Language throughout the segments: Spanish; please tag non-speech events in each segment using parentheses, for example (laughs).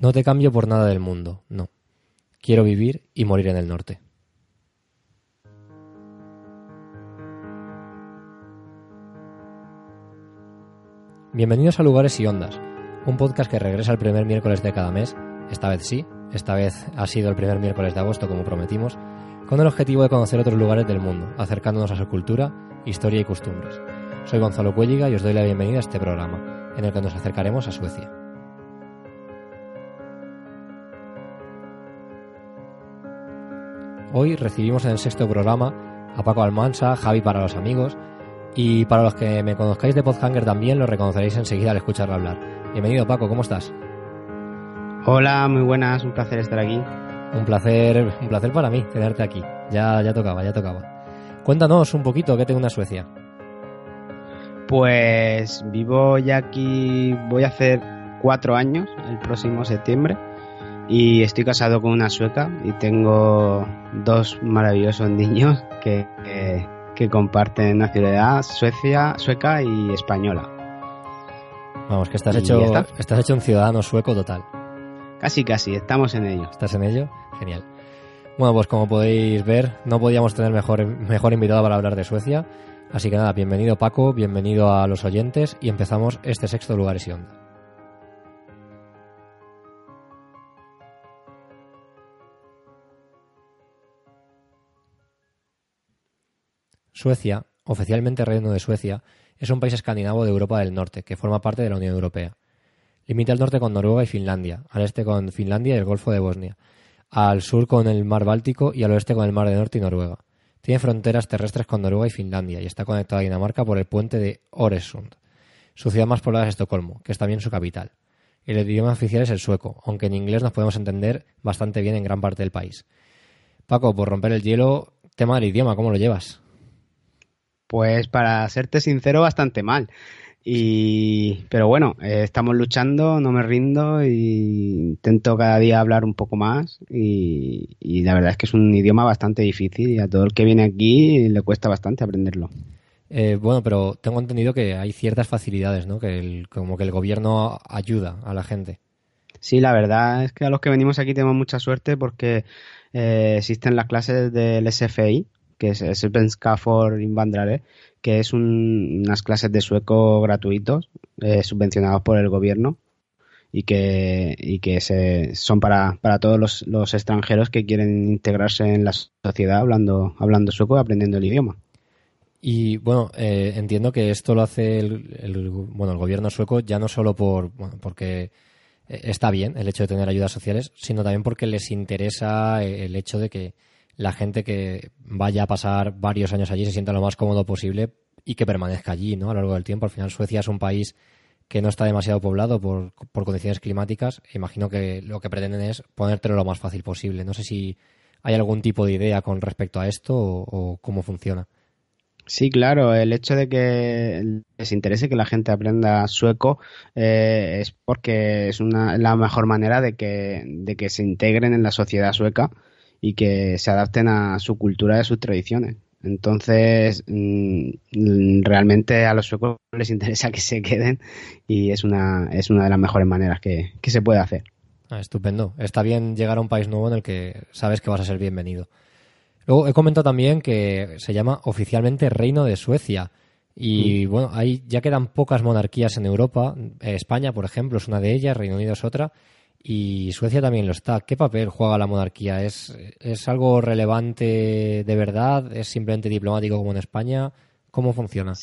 No te cambio por nada del mundo, no. Quiero vivir y morir en el norte. Bienvenidos a Lugares y Ondas, un podcast que regresa el primer miércoles de cada mes, esta vez sí, esta vez ha sido el primer miércoles de agosto como prometimos, con el objetivo de conocer otros lugares del mundo, acercándonos a su cultura, historia y costumbres. Soy Gonzalo Cuelliga y os doy la bienvenida a este programa, en el que nos acercaremos a Suecia. Hoy recibimos en el sexto programa a Paco Almansa, Javi para los amigos, y para los que me conozcáis de Podhanger también lo reconoceréis enseguida al escucharlo hablar. Bienvenido Paco, ¿cómo estás? Hola, muy buenas, un placer estar aquí. Un placer, un placer para mí tenerte aquí. Ya, ya tocaba, ya tocaba. Cuéntanos un poquito qué tengo una Suecia. Pues vivo ya aquí, voy a hacer cuatro años el próximo septiembre y estoy casado con una sueca y tengo dos maravillosos niños que, que, comparten nacionalidad Suecia, sueca y española. Vamos, que estás hecho, estás hecho un ciudadano sueco total. Casi, casi, estamos en ello. ¿Estás en ello? Genial. Bueno, pues como podéis ver, no podíamos tener mejor, mejor invitado para hablar de Suecia. Así que nada, bienvenido Paco, bienvenido a los oyentes y empezamos este sexto lugar y onda. Suecia, oficialmente Reino de Suecia, es un país escandinavo de Europa del Norte que forma parte de la Unión Europea. Limita al norte con Noruega y Finlandia, al este con Finlandia y el Golfo de Bosnia, al sur con el Mar Báltico y al oeste con el Mar del Norte y Noruega. Tiene fronteras terrestres con Noruega y Finlandia y está conectada a Dinamarca por el puente de Oresund. Su ciudad más poblada es Estocolmo, que es también su capital. El idioma oficial es el sueco, aunque en inglés nos podemos entender bastante bien en gran parte del país. Paco, por romper el hielo, tema del idioma, ¿cómo lo llevas? Pues para serte sincero, bastante mal. Y, pero bueno, eh, estamos luchando, no me rindo y intento cada día hablar un poco más y, la verdad es que es un idioma bastante difícil y a todo el que viene aquí le cuesta bastante aprenderlo. Eh, bueno, pero tengo entendido que hay ciertas facilidades, ¿no? Que el, como que el gobierno ayuda a la gente. Sí, la verdad es que a los que venimos aquí tenemos mucha suerte porque eh, existen las clases del SFI, que es Svenska for Invandrare, que es unas clases de sueco gratuitos, eh, subvencionados por el gobierno y que, y que se, son para, para todos los, los, extranjeros que quieren integrarse en la sociedad hablando, hablando sueco y aprendiendo el idioma. Y bueno, eh, entiendo que esto lo hace el, bueno, el gobierno sueco ya no solo por, porque está bien el hecho de tener ayudas sociales, sino también porque les interesa el hecho de que la gente que vaya a pasar varios años allí se sienta lo más cómodo posible y que permanezca allí ¿no? a lo largo del tiempo. Al final Suecia es un país que no está demasiado poblado por, condiciones climáticas. Imagino que lo que pretenden es ponértelo lo más fácil posible. No sé si hay algún tipo de idea con respecto a esto o, cómo funciona. Sí, claro, el hecho de que les interese que la gente aprenda sueco eh, es porque es una, la mejor manera de que, de que se integren en la sociedad sueca y que se adapten a su cultura y a sus tradiciones. Entonces, mm, realmente a los suecos (laughs) les interesa que se queden y es una, es una de las mejores maneras que, se puede hacer. Ah, estupendo. Está bien llegar a un país nuevo en el que sabes que vas a ser bienvenido. Luego he comentado también que se llama oficialmente Reino de Suecia. Y mm. bueno, ahí ya quedan pocas monarquías en Europa. España, por ejemplo, es una de ellas, Reino Unido es otra y Suecia también lo está. ¿Qué papel juega la monarquía? ¿Es, ¿Es algo relevante de verdad? ¿Es simplemente diplomático como en España? ¿Cómo funciona?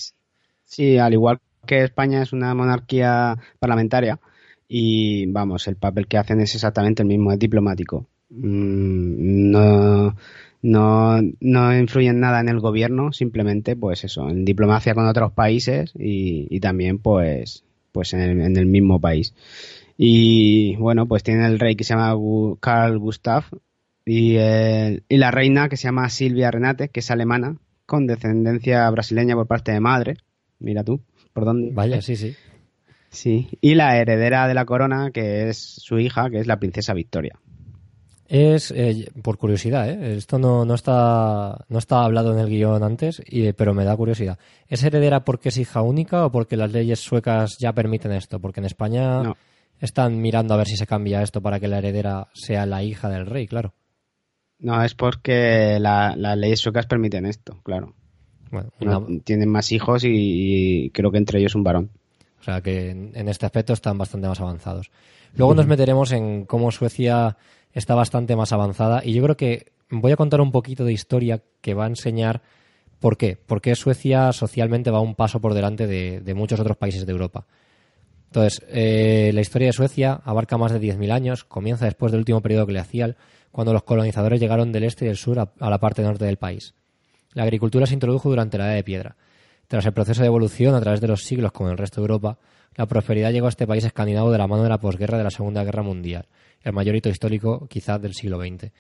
Sí, al igual que España es una monarquía parlamentaria y vamos, el papel que hacen es exactamente el mismo, es diplomático. Mm, no, no, no influyen nada en el gobierno, simplemente pues eso, en diplomacia con otros países y, también pues, pues en el mismo país. Y bueno, pues tiene el rey que se llama Carl Gustav y, y la reina que se llama Silvia Renate, que es alemana, con descendencia brasileña por parte de madre. Mira tú, ¿por dónde? Vaya, sí, sí. Sí, y la heredera de la corona, que es su hija, que es la princesa Victoria. Es, eh, por curiosidad, ¿eh? esto no, no, está, no está hablado en el guion antes, y, pero me da curiosidad. ¿Es heredera porque es hija única o porque las leyes suecas ya permiten esto? Porque en España están mirando a ver si se cambia esto para que la heredera sea la hija del rey, claro. No, es porque las leyes suecas permiten esto, claro. Bueno, tienen más hijos y, creo que entre ellos un varón. O sea que en, este aspecto están bastante más avanzados. Luego nos meteremos en cómo Suecia está bastante más avanzada y yo creo que voy a contar un poquito de historia que va a enseñar por qué. Por qué Suecia socialmente va un paso por delante de, muchos otros países de Europa. Entonces, eh, la historia de Suecia abarca más de 10.000 años, comienza después del último periodo glacial, cuando los colonizadores llegaron del este y del sur a la parte norte del país. La agricultura se introdujo durante la Edad de Piedra. Tras el proceso de evolución a través de los siglos como en el resto de Europa, la prosperidad llegó a este país escandinavo de la mano de la posguerra de la Segunda Guerra Mundial, el mayor hito histórico quizás del siglo XX,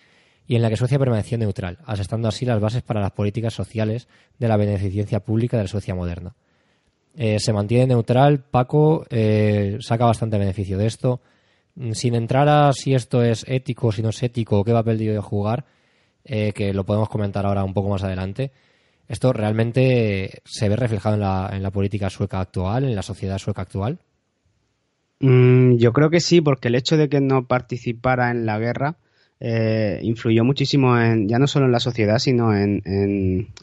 y en la que Suecia permaneció neutral, asestando así las bases para las políticas sociales de la beneficencia pública de la Suecia moderna. Eh, se mantiene neutral, Paco eh, saca bastante beneficio de esto. Sin entrar a si esto es ético, si no es ético, qué papel debe jugar, eh, que lo podemos comentar ahora un poco más adelante. ¿Esto realmente se ve reflejado en la, en la política sueca actual, en la sociedad sueca actual? Mm, yo creo que sí, porque el hecho de que no participara en la guerra influyó muchísimo en, ya no solo en la sociedad, sino en,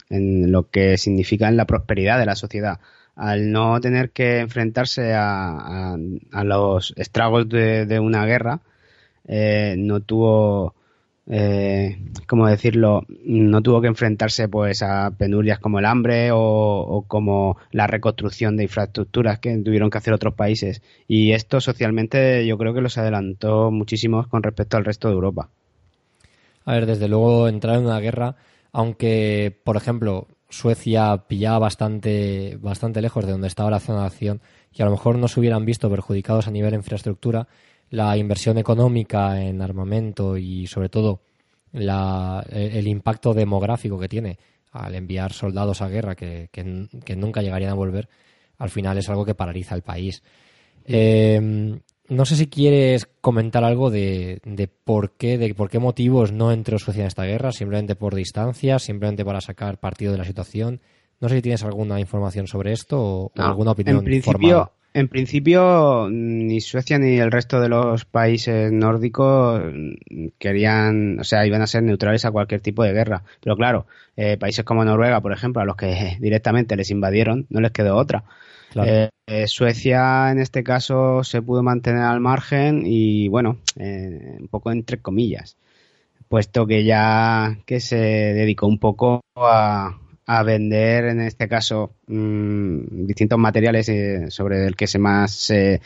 en, lo que significa en la prosperidad de la sociedad. Al no tener que enfrentarse a, a, los estragos de, de una guerra, eh, no tuvo eh, como decirlo, no tuvo que enfrentarse pues a penurias como el hambre o, como la reconstrucción de infraestructuras que tuvieron que hacer otros países. Y esto socialmente yo creo que los adelantó muchísimo con respecto al resto de Europa. A ver, desde luego entrar en una guerra, aunque, por ejemplo, Suecia pillaba bastante, bastante lejos de donde estaba la zona de acción y a lo mejor no se hubieran visto perjudicados a nivel de infraestructura, la inversión económica en armamento y sobre todo el impacto demográfico que tiene al enviar soldados a guerra que, nunca llegarían a volver, al final es algo que paraliza el país. Em, no sé si quieres comentar algo de, por qué, de por qué motivos no entró Suecia en esta guerra, simplemente por distancia, simplemente para sacar partido de la situación. No sé si tienes alguna información sobre esto o, alguna opinión. En principio, en principio, ni Suecia ni el resto de los países nórdicos querían, o sea, iban a ser neutrales a cualquier tipo de guerra. Pero claro, eh, países como Noruega, por ejemplo, a los que (laughs) directamente les invadieron, no les quedó otra. Eh, eh, Suecia, en este caso, se pudo mantener al margen y, bueno, un poco entre comillas, puesto que ya que se dedicó un poco a, vender en este caso mm, distintos materiales eh, sobre el que se más el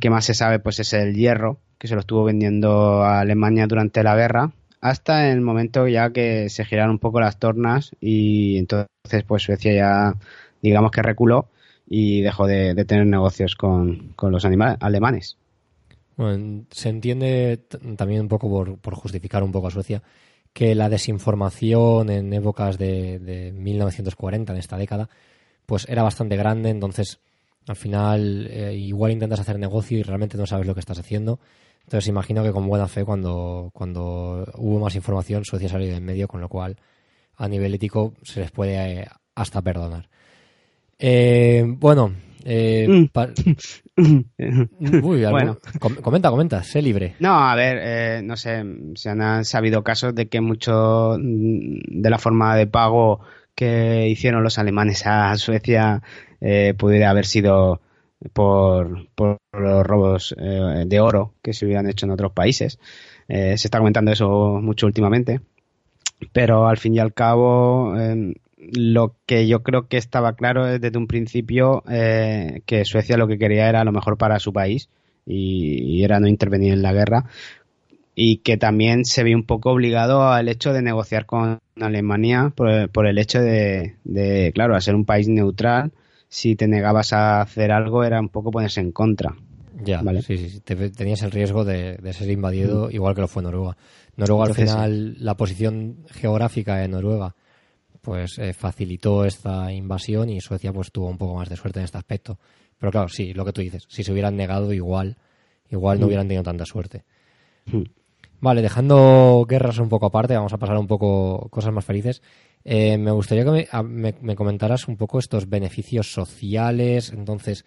que más se sabe pues es el hierro que se lo estuvo vendiendo a Alemania durante la guerra hasta el momento ya que se giraron un poco las tornas y entonces pues Suecia ya digamos que reculó y dejó de, tener negocios con, con los alemanes. Bueno, se entiende también un poco por, por justificar un poco a Suecia que la desinformación en épocas de, 1940, en esta década, pues era bastante grande, entonces al final eh, igual intentas hacer negocio y realmente no sabes lo que estás haciendo. Entonces imagino que con buena fe cuando, cuando hubo más información Suecia salió de en medio, con lo cual a nivel ético se les puede eh, hasta perdonar. Eh, bueno, eh, mm. (laughs) bueno. comenta, comenta, sé libre. No, a ver, eh, no sé, se han sabido casos de que mucho mm, de la forma de pago que hicieron los alemanes a Suecia eh, pudiera haber sido por, por los robos eh, de oro que se hubieran hecho en otros países. se está comentando eso mucho últimamente. Pero al fin y al cabo, em, lo que yo creo que estaba claro desde un principio eh, que Suecia lo que quería era lo mejor para su país y, era no intervenir en la guerra y que también se ve un poco obligado al hecho de negociar con Alemania por, el hecho de, claro, al ser un país neutral, si te negabas a hacer algo era un poco ponerse en contra. Ya, ¿vale? sí, sí, tenías el riesgo de, ser invadido, mm. igual que lo fue Noruega. Noruega al final, la posición geográfica de Noruega pues eh, facilitó esta invasión y Suecia pues tuvo un poco más de suerte en este aspecto. Pero claro, sí, lo que tú dices, si se hubieran negado igual, igual no mm. hubieran tenido tanta suerte. Mm. Vale, dejando guerras un poco aparte, vamos a pasar un poco cosas más felices. Eh, me gustaría que me, comentaras un poco estos beneficios sociales. Entonces,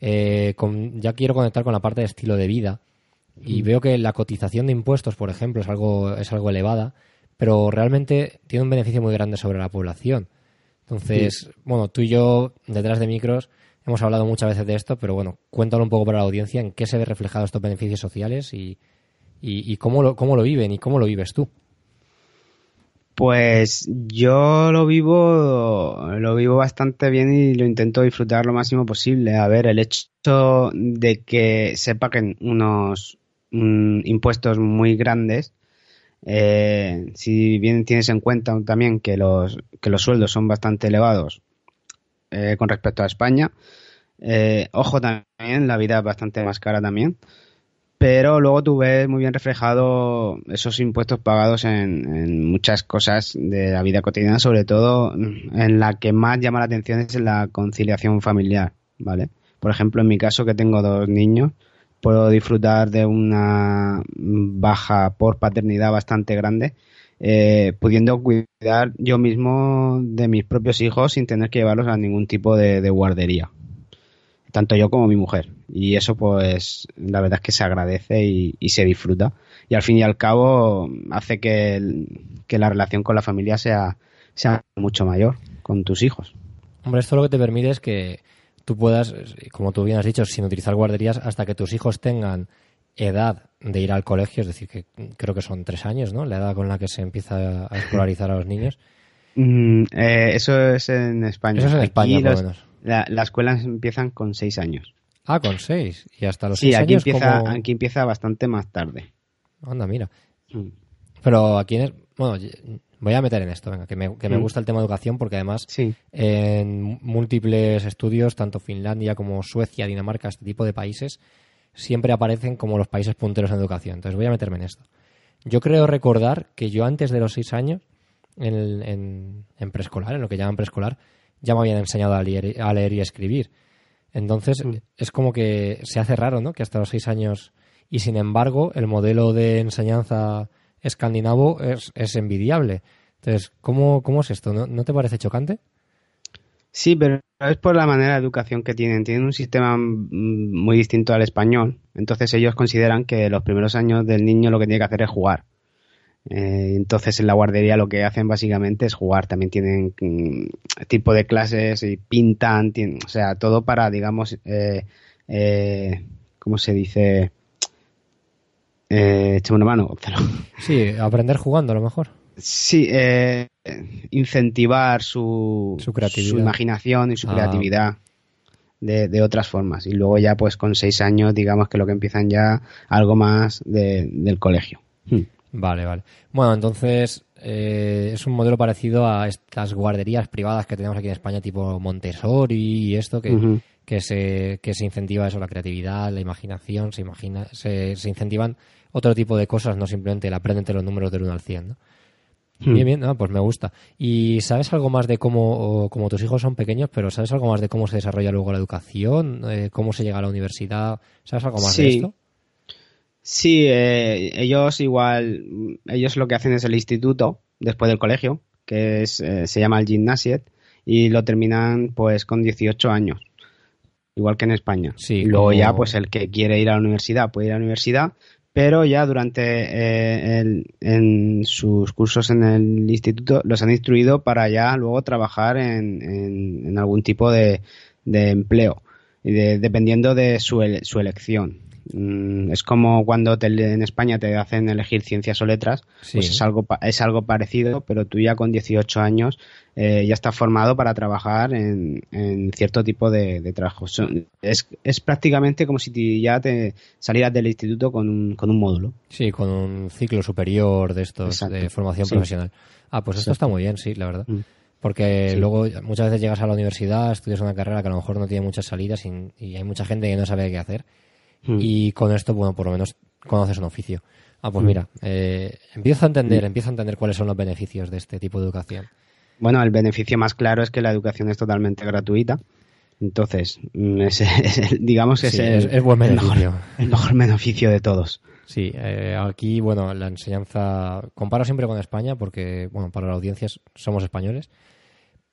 eh, con- ya quiero conectar con la parte de estilo de vida y veo que la cotización de impuestos, por ejemplo, es algo, es algo elevada, pero realmente tiene un beneficio muy grande sobre la población. Entonces, bueno, tú y yo, detrás de micros, hemos hablado muchas veces de esto, pero bueno, cuéntalo un poco para la audiencia en qué se ve reflejado estos beneficios sociales y, y, y cómo, lo, cómo lo viven y cómo lo vives tú. Pues yo lo vivo, lo vivo bastante bien y lo intento disfrutar lo máximo posible. A ver, el hecho de que se paguen unos mm, impuestos muy grandes, eh, si bien tienes en cuenta también que los, que los sueldos son bastante elevados eh, con respecto a España, eh, ojo también, la vida es bastante más cara también. Pero luego tú ves muy bien reflejado esos impuestos pagados en, en muchas cosas de la vida cotidiana, sobre todo en la que más llama la atención es la conciliación familiar, ¿vale? Por ejemplo, en mi caso, que tengo dos niños, puedo disfrutar de una baja por paternidad bastante grande, eh, pudiendo cuidar yo mismo de mis propios hijos sin tener que llevarlos a ningún tipo de, de guardería tanto yo como mi mujer. Y eso, pues, la verdad es que se agradece y, se disfruta. Y al fin y al cabo, hace que, que la relación con la familia sea, sea mucho mayor con tus hijos. Hombre, esto lo que te permite es que tú puedas, como tú bien has dicho, sin utilizar guarderías hasta que tus hijos tengan edad de ir al colegio, es decir, que creo que son tres años, ¿no? La edad con la que se empieza a escolarizar a los niños. Mm, eh, eso es en España. Eso es en España, por lo menos. la- las escuelas empiezan con seis años. Ah, con seis. Y hasta los Sí, seis aquí años empieza, como... aquí empieza bastante más tarde. Anda, mira. Mm. Pero aquí en... Bueno, voy a meter en esto, venga, que me, que me Mm. gusta el tema de educación porque además Sí. en múltiples estudios, tanto Finlandia como Suecia, Dinamarca, este tipo de países, siempre aparecen como los países punteros en educación. Entonces voy a meterme en esto. Yo creo recordar que yo antes de los seis años, en, en- en preescolar, en lo que llaman preescolar, ya me habían enseñado a leer, a leer y a escribir. Entonces Mm. es como que se hace raro, ¿no? Que hasta los seis años y sin embargo el modelo de enseñanza escandinavo es, es envidiable. Entonces, ¿cómo, cómo es esto? ¿No, ¿No te parece chocante? Sí, pero es por la manera de educación que tienen. Tienen un sistema mm, muy distinto al español. Entonces ellos consideran que los primeros años del niño lo que tiene que hacer es jugar. Eh, entonces en la guardería lo que hacen básicamente es jugar. También tienen mm, tipo de clases y pintan, tienen- o sea, todo para, digamos, eh, eh, ¿cómo se dice? Eh, échame una mano, Gonzalo. (laughs) Sí, aprender jugando a lo mejor. Sí, eh, incentivar su, Su creatividad. su imaginación y su Ah. creatividad de, de otras formas. Y luego ya pues con seis años digamos que lo que empiezan ya algo más de- del colegio. Hmm. Vale, vale. Bueno, entonces eh, es un modelo parecido a estas guarderías privadas que tenemos aquí en España, tipo Montessori y esto, que. Que, se, que se incentiva eso, la creatividad, la imaginación, se, imagina, se, se incentivan otro tipo de cosas, no simplemente el aprendente los números del 1 al 100. ¿no? Hmm. Bien, bien, ah, pues me gusta. ¿Y sabes algo más de cómo, como tus hijos son pequeños, pero sabes algo más de cómo se desarrolla luego la educación, Eh, cómo se llega a la universidad? ¿Sabes algo más de esto? Sí, eh, ellos igual, ellos lo que hacen es el instituto después del colegio, que es, eh, se llama el gimnasiet, y lo terminan pues con 18 años, igual que en España. Sí, luego como- ya pues el que quiere ir a la universidad puede ir a la universidad, pero ya durante eh, el- en sus cursos en el instituto los han instruido para ya luego trabajar en, en- en algún tipo de, de empleo, y de- dependiendo de su, ele- su elección. Mm, es como cuando te- en España te hacen elegir ciencias o letras, Sí. pues es algo, es algo parecido, pero tú ya con 18 años eh, ya estás formado para trabajar en, en cierto tipo de, de trabajo. Son- es, es prácticamente como si te- ya te salieras del instituto con un, con un módulo. Sí, con un ciclo superior de estos Exacto. de formación Sí. profesional. Ah, pues esto está muy bien, sí, la verdad. Mm. Porque Sí. luego muchas veces llegas a la universidad, estudias una carrera que a lo mejor no tiene muchas salidas y, y hay mucha gente que no sabe qué hacer. Mm. Y con esto, bueno, por lo menos conoces un oficio. Ah, pues Mm. mira, eh, empiezo a entender, empiezo a entender cuáles son los beneficios de este tipo de educación. Bueno, el beneficio más claro es que la educación es totalmente gratuita. Entonces, mm, es, es el- digamos que Sí, es, el, es- buen el mejor, el mejor beneficio de todos. Sí, eh, aquí, bueno, la enseñanza, comparo siempre con España porque, bueno, para la audiencia somos españoles,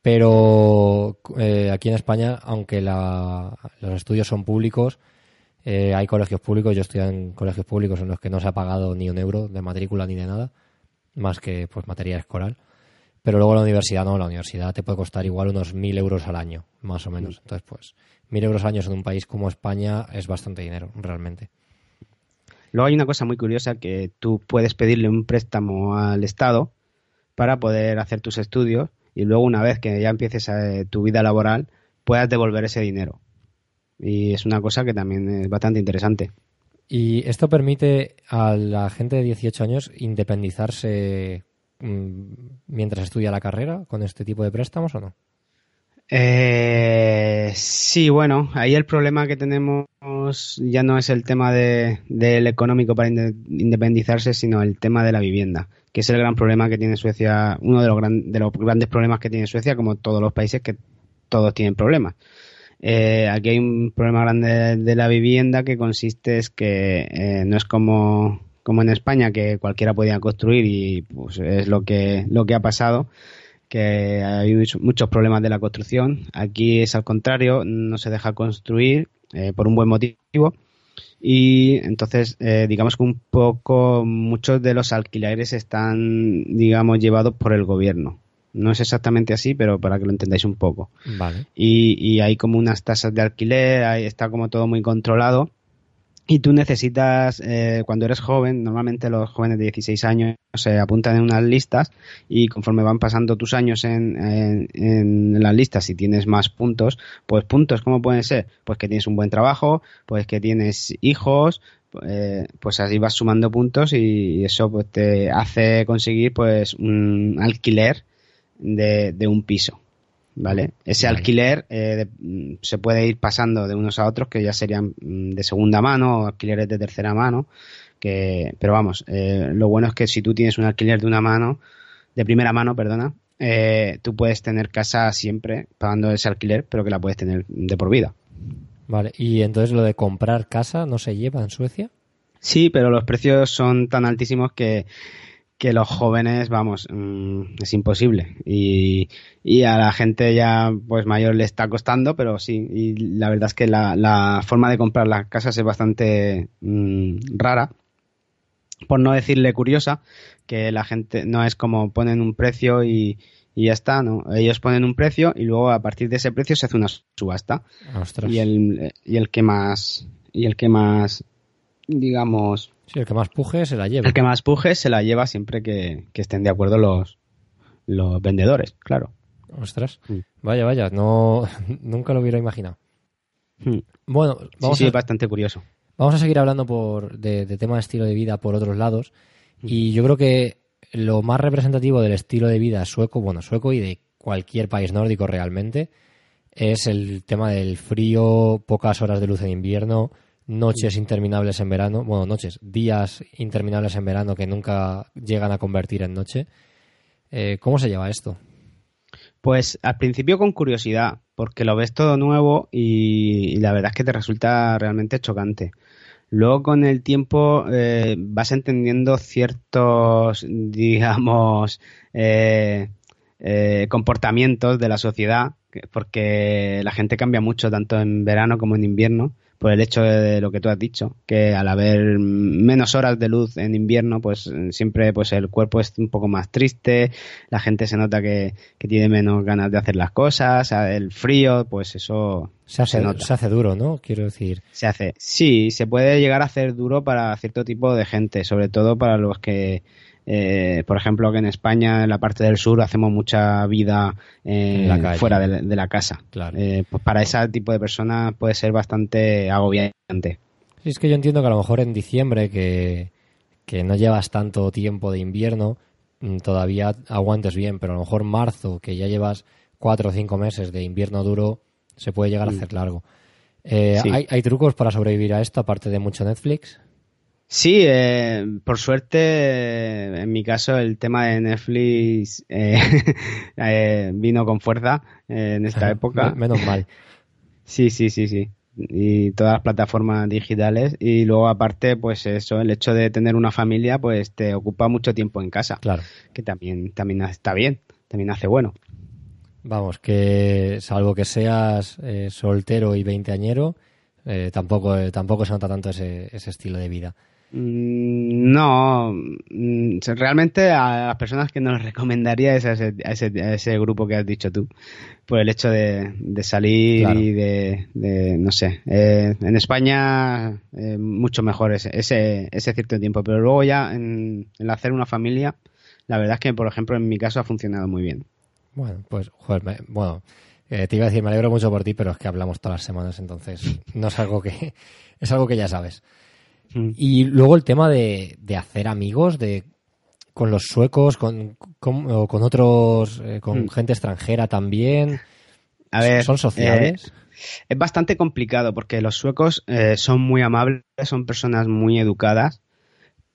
Pero eh, aquí en España, aunque la, los estudios son públicos, eh, hay colegios públicos, yo estoy en colegios públicos en los que no se ha pagado ni un euro de matrícula ni de nada, más que pues material escolar. Pero luego la universidad no, la universidad te puede costar igual unos mil euros al año, más o menos. Entonces, pues, mil euros al año en un país como España es bastante dinero, realmente. Luego hay una cosa muy curiosa que tú puedes pedirle un préstamo al Estado para poder hacer tus estudios y luego una vez que ya empieces eh, tu vida laboral puedas devolver ese dinero. Y es una cosa que también es bastante interesante. ¿Y esto permite a la gente de 18 años independizarse mm, mientras estudia la carrera con este tipo de préstamos o no? Eh, sí, bueno, ahí el problema que tenemos ya no es el tema de, del económico para independizarse, sino el tema de la vivienda, que es el gran problema que tiene Suecia, uno de los, de los grandes problemas que tiene Suecia, como todos los países que todos tienen problemas. Eh, aquí hay un problema grande de la vivienda que consiste es que eh, no es como, como en España que cualquiera podía construir y pues es lo que, lo que ha pasado que hay muchos problemas de la construcción. Aquí es al contrario, no se deja construir eh, por un buen motivo y entonces eh, digamos que un poco muchos de los alquileres están digamos llevados por el gobierno. No es exactamente así, pero para que lo entendáis un poco. Vale. Y, y hay como unas tasas de alquiler, ahí está como todo muy controlado y tú necesitas, eh, cuando eres joven, normalmente los jóvenes de 16 años se apuntan en unas listas y conforme van pasando tus años en, en, las listas, si tienes más puntos, pues puntos, ¿cómo pueden ser? Pues que tienes un buen trabajo, pues que tienes hijos, eh, pues así vas sumando puntos y eso pues te hace conseguir pues un alquiler de, de un piso. ¿vale? Ese alquiler eh, mm, se puede ir pasando de unos a otros que ya serían mm, de segunda mano o alquileres de tercera mano, que, pero vamos, eh, lo bueno es que si tú tienes un alquiler de una mano, de primera mano, perdona, eh, tú puedes tener casa siempre pagando ese alquiler, pero que la puedes tener de por vida. Vale, y entonces lo de comprar casa no se lleva en Suecia? Sí, pero los precios son tan altísimos que que los jóvenes, vamos, mm, es imposible. Y, a la gente ya pues mayor le está costando, pero sí, y la verdad es que la, forma de comprar las casas es bastante mm, rara, por no decirle curiosa, que la gente no es como ponen un precio y, y ya está, ¿no? Ellos ponen un precio y luego a partir de ese precio se hace una subasta. Y el, y el que más, y el que más, digamos, Sí, el que más puje se la lleva. El que más puje se la lleva siempre que, estén de acuerdo los, los vendedores, claro. Ostras. Mm. Vaya, vaya, no, (laughs) nunca lo hubiera imaginado. Mm. Bueno, vamos sí, sí, bastante curioso. Vamos a seguir hablando por, de, tema de estilo de vida por otros lados. Mm. Y yo creo que lo más representativo del estilo de vida sueco, bueno, sueco y de cualquier país nórdico realmente, es el tema del frío, pocas horas de luz en invierno, noches interminables en verano, bueno, noches, días interminables en verano que nunca llegan a convertir en noche. Eh, ¿Cómo se lleva esto? Pues al principio con curiosidad, porque lo ves todo nuevo y, la verdad es que te resulta realmente chocante. Luego con el tiempo eh, vas entendiendo ciertos, (laughs) digamos, eh, comportamientos de la sociedad, porque la gente cambia mucho tanto en verano como en invierno por el hecho de, lo que tú has dicho, que al haber menos horas de luz en invierno, pues siempre pues el cuerpo es un poco más triste, la gente se nota que, tiene menos ganas de hacer las cosas, el frío, pues eso se hace, se hace duro, ¿no? Quiero decir. Se hace, sí, se puede llegar a hacer duro para cierto tipo de gente, sobre todo para los que eh, por ejemplo, que en España, en la parte del sur, hacemos mucha vida eh, fuera de, la casa. Eh, pues para ese tipo de personas puede ser bastante agobiante. Sí, es que yo entiendo que a lo mejor en diciembre, que, no llevas tanto tiempo de invierno, mm, todavía aguantes bien, pero a lo mejor marzo, que ya llevas cuatro o cinco meses de invierno duro, se puede llegar a mm. hacer largo. ¿hay, ¿Hay trucos para sobrevivir a esto, aparte de mucho Netflix? Sí, eh, por suerte, en mi caso, el tema de Netflix eh, (laughs) eh, vino con fuerza en esta época. Menos mal. (laughs) Sí, sí, sí, sí. Y todas las plataformas digitales. Y luego, aparte, pues eso, el hecho de tener una familia, pues te ocupa mucho tiempo en casa. Claro. Que también, también está bien, también hace bueno. Vamos, que salvo que seas eh, soltero y veinteañero, eh, tampoco, eh, tampoco se nota tanto ese, ese estilo de vida. Mm, No, mm, realmente a las personas que nos (laughs) recomendaría es a ese, a ese, a ese grupo que has dicho tú, por el hecho de, de salir Claro. y de, de, no sé, eh, en España eh, mucho mejor ese, ese, ese cierto tiempo, pero luego ya en, en hacer una familia, la verdad es que, por ejemplo, en mi caso ha funcionado muy bien. Bueno, pues, joder, me- bueno, eh, te iba a decir, me alegro mucho por ti, pero es que hablamos todas las semanas, entonces no es algo que, (laughs) es algo que ya sabes. Mm. Y luego el tema de, de hacer amigos, de con los suecos, con, con, o con otros, eh, con Mm. gente extranjera también. A ver, ¿Son sociables? eh, es bastante complicado porque los suecos eh, son muy amables, son personas muy educadas,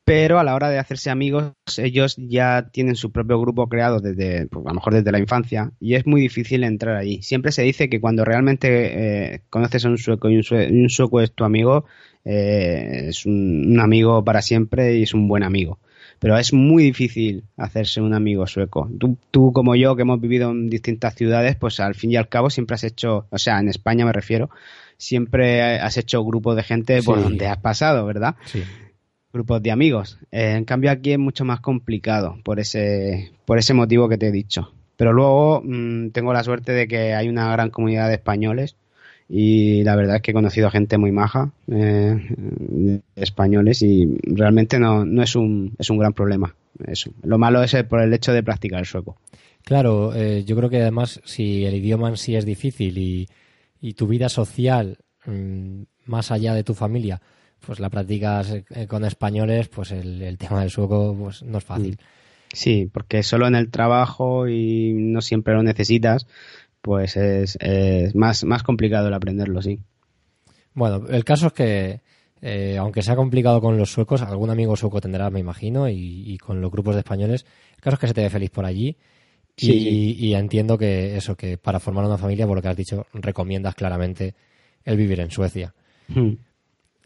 pero a la hora de hacerse amigos, ellos ya tienen su propio grupo creado desde, pues, a lo mejor desde la infancia, y es muy difícil entrar allí. Siempre se dice que cuando realmente eh, conoces a un sueco y un, sue- y un sueco es tu amigo, eh, es un, un amigo para siempre y es un buen amigo. Pero es muy difícil hacerse un amigo sueco. Tú, tú como yo, que hemos vivido en distintas ciudades, pues al fin y al cabo siempre has hecho, o sea, en España me refiero, siempre has hecho grupos de gente por donde has pasado, ¿verdad? Sí. grupos de amigos. Eh, en cambio aquí es mucho más complicado por ese, por ese motivo que te he dicho. Pero luego mm, tengo la suerte de que hay una gran comunidad de españoles y la verdad es que he conocido gente muy maja, eh, españoles y realmente no, no es, un, es un gran problema. Eso. Lo malo es el- por el hecho de practicar el sueco. Claro, eh, yo creo que además si el idioma en sí es difícil y, y tu vida social, mm, más allá de tu familia, pues la practicas eh, con españoles, pues el, el tema del sueco pues no es fácil. Sí, porque solo en el trabajo y no siempre lo necesitas, pues es, es más, más complicado el aprenderlo, sí. Bueno, el caso es que, eh, aunque sea complicado con los suecos, algún amigo sueco tendrás, me imagino, y, y con los grupos de españoles, el caso es que se te ve feliz por allí. Y, sí. y entiendo que eso, que para formar una familia, por lo que has dicho, recomiendas claramente el vivir en Suecia. Hmm.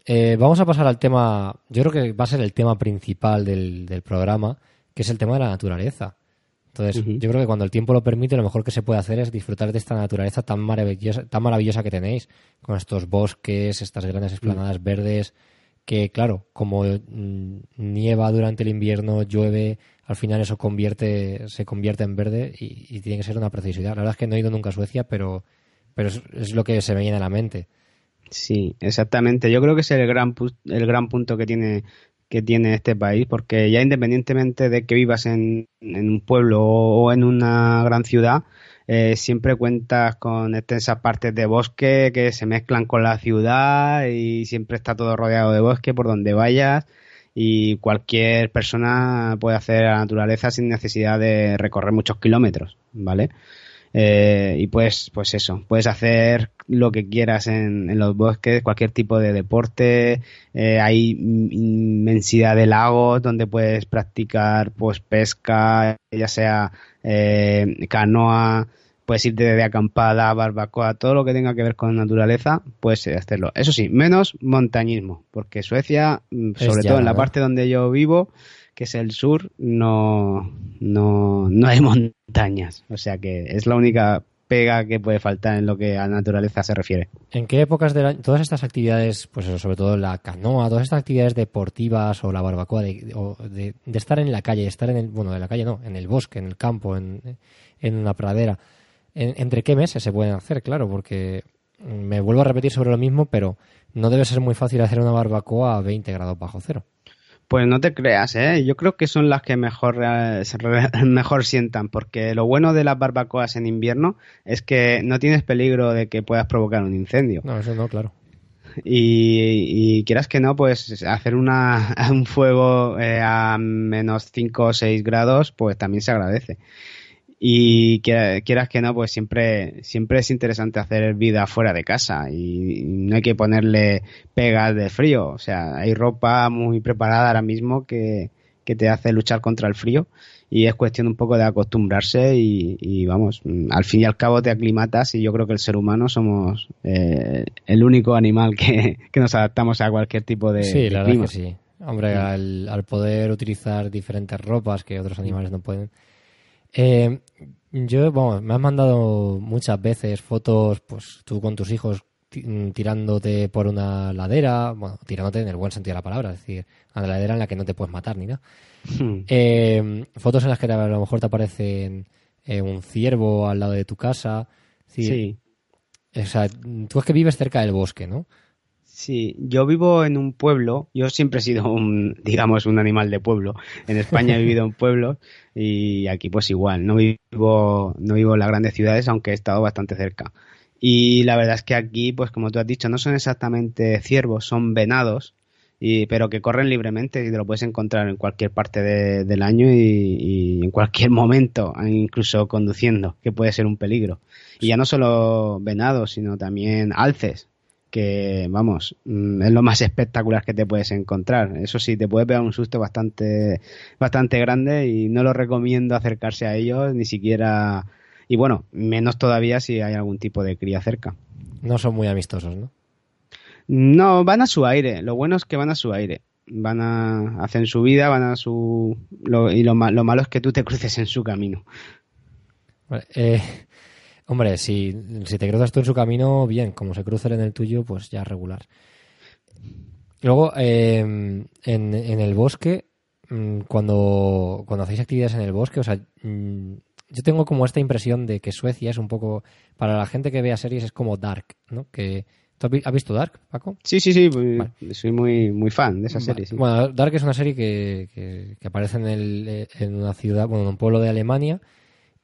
Eh, vamos a pasar al tema, yo creo que va a ser el tema principal del, del programa, que es el tema de la naturaleza. Entonces, yo creo que cuando el tiempo lo permite, lo mejor que se puede hacer es disfrutar de esta naturaleza tan maravillosa, tan maravillosa que tenéis, con estos bosques, estas grandes esplanadas verdes, que claro, como mm, nieva durante el invierno, llueve, al final eso convierte, se convierte en verde y, y tiene que ser una preciosidad. La verdad es que no he ido nunca a Suecia, pero, pero es, es lo que se me viene a la mente. Sí, exactamente. Yo creo que es el gran, pu- el gran punto que tiene, que tiene este país, porque ya independientemente de que vivas en, en un pueblo o, en una gran ciudad, eh, siempre cuentas con esas partes de bosque que se mezclan con la ciudad y siempre está todo rodeado de bosque por donde vayas y cualquier persona puede hacer la naturaleza sin necesidad de recorrer muchos kilómetros, ¿vale? Eh, y pues, pues eso, puedes hacer lo que quieras en, en los bosques, cualquier tipo de deporte, eh, hay in- inmensidad de lagos donde puedes practicar pues pesca, ya sea eh, canoa, puedes irte de acampada, barbacoa, todo lo que tenga que ver con naturaleza, puedes hacerlo. Eso sí, menos montañismo, porque Suecia, mm, sobre todo en la parte donde yo vivo, que es el sur, no, no, no hay (laughs) montañas. O sea que es la única pega que puede faltar en lo que a naturaleza se refiere. ¿En qué épocas del año, todas estas actividades, pues sobre todo la canoa, todas estas actividades deportivas o la barbacoa, de, o de, de estar en la calle, de estar en el, bueno, de la calle no, en el bosque, en el campo, en, en una pradera, ¿en- ¿entre qué meses se pueden hacer? Claro, porque me vuelvo a repetir sobre lo mismo, pero no debe ser muy fácil hacer una barbacoa a 20 grados bajo cero. Pues no te creas, ¿eh? Yo creo que son las que mejor, eh, (laughs) mejor sientan, porque lo bueno de las barbacoas en invierno es que no tienes peligro de que puedas provocar un incendio. No, eso no, claro. Y, y quieras que no, pues hacer una, (laughs) un fuego eh, a menos 5 o 6 grados, pues también se agradece. Y quiera- quieras que no, pues siempre, siempre es interesante hacer vida fuera de casa y no hay que ponerle pegas de frío. O sea, hay ropa muy preparada ahora mismo que, que te hace luchar contra el frío y es cuestión un poco de acostumbrarse y, y vamos, al fin y al cabo te aclimatas y yo creo que el ser humano somos eh, el único animal que, que nos adaptamos a cualquier tipo de, sí, de la verdad clima. es que sí. Hombre, al, al poder utilizar diferentes ropas que otros animales no pueden. Eh, Yo, bueno, me has mandado muchas veces fotos, pues tú con tus hijos mm, tirándote por una ladera, bueno, tirándote en el buen sentido de la palabra, es decir, a la ladera en la que no te puedes matar ni nada. Hmm. Eh, fotos en las que a lo mejor te aparecen eh, un ciervo al lado de tu casa. sí. O sea, tú es que vives cerca del bosque, ¿no? Sí, yo vivo en un pueblo, yo siempre he sido un, (laughs) digamos, un animal de pueblo. En España he vivido en pueblos y aquí pues igual, no vivo, no vivo en las grandes ciudades, aunque he estado bastante cerca. Y la verdad es que aquí, pues como tú has dicho, no son exactamente ciervos, son venados, y, pero que corren libremente y te lo puedes encontrar en cualquier parte del año y, en cualquier momento, (laughs) incluso conduciendo, que puede ser un peligro. Y ya no solo venados, sino también alces, que vamos, mm, es lo más espectacular que te puedes encontrar. Eso sí, te puede pegar un susto bastante, bastante grande y no lo recomiendo acercarse a ellos, ni siquiera, y bueno, menos todavía si hay algún tipo de cría cerca. No son muy amistosos, ¿no? No, van a su aire. Lo bueno es que van a su aire. Van a hacer su vida, van a su... y lo, lo malo es que tú te cruces en su camino. Vale, eh, Hombre, si, si te cruzas tú en su camino, bien, como se cruza en el tuyo, pues ya regular. Luego, em, en, en, el bosque, mm, cuando, cuando hacéis actividades en el bosque, o sea, mm, yo tengo como esta impresión de que Suecia es un poco, para la gente que vea series, es como Dark, ¿no? Que, ¿Tú has visto Dark, Paco? Sí, sí, sí, soy muy, muy fan de esa serie. Bueno, Dark es una serie que, que, que aparece en, el, en una ciudad, bueno, en un pueblo de Alemania,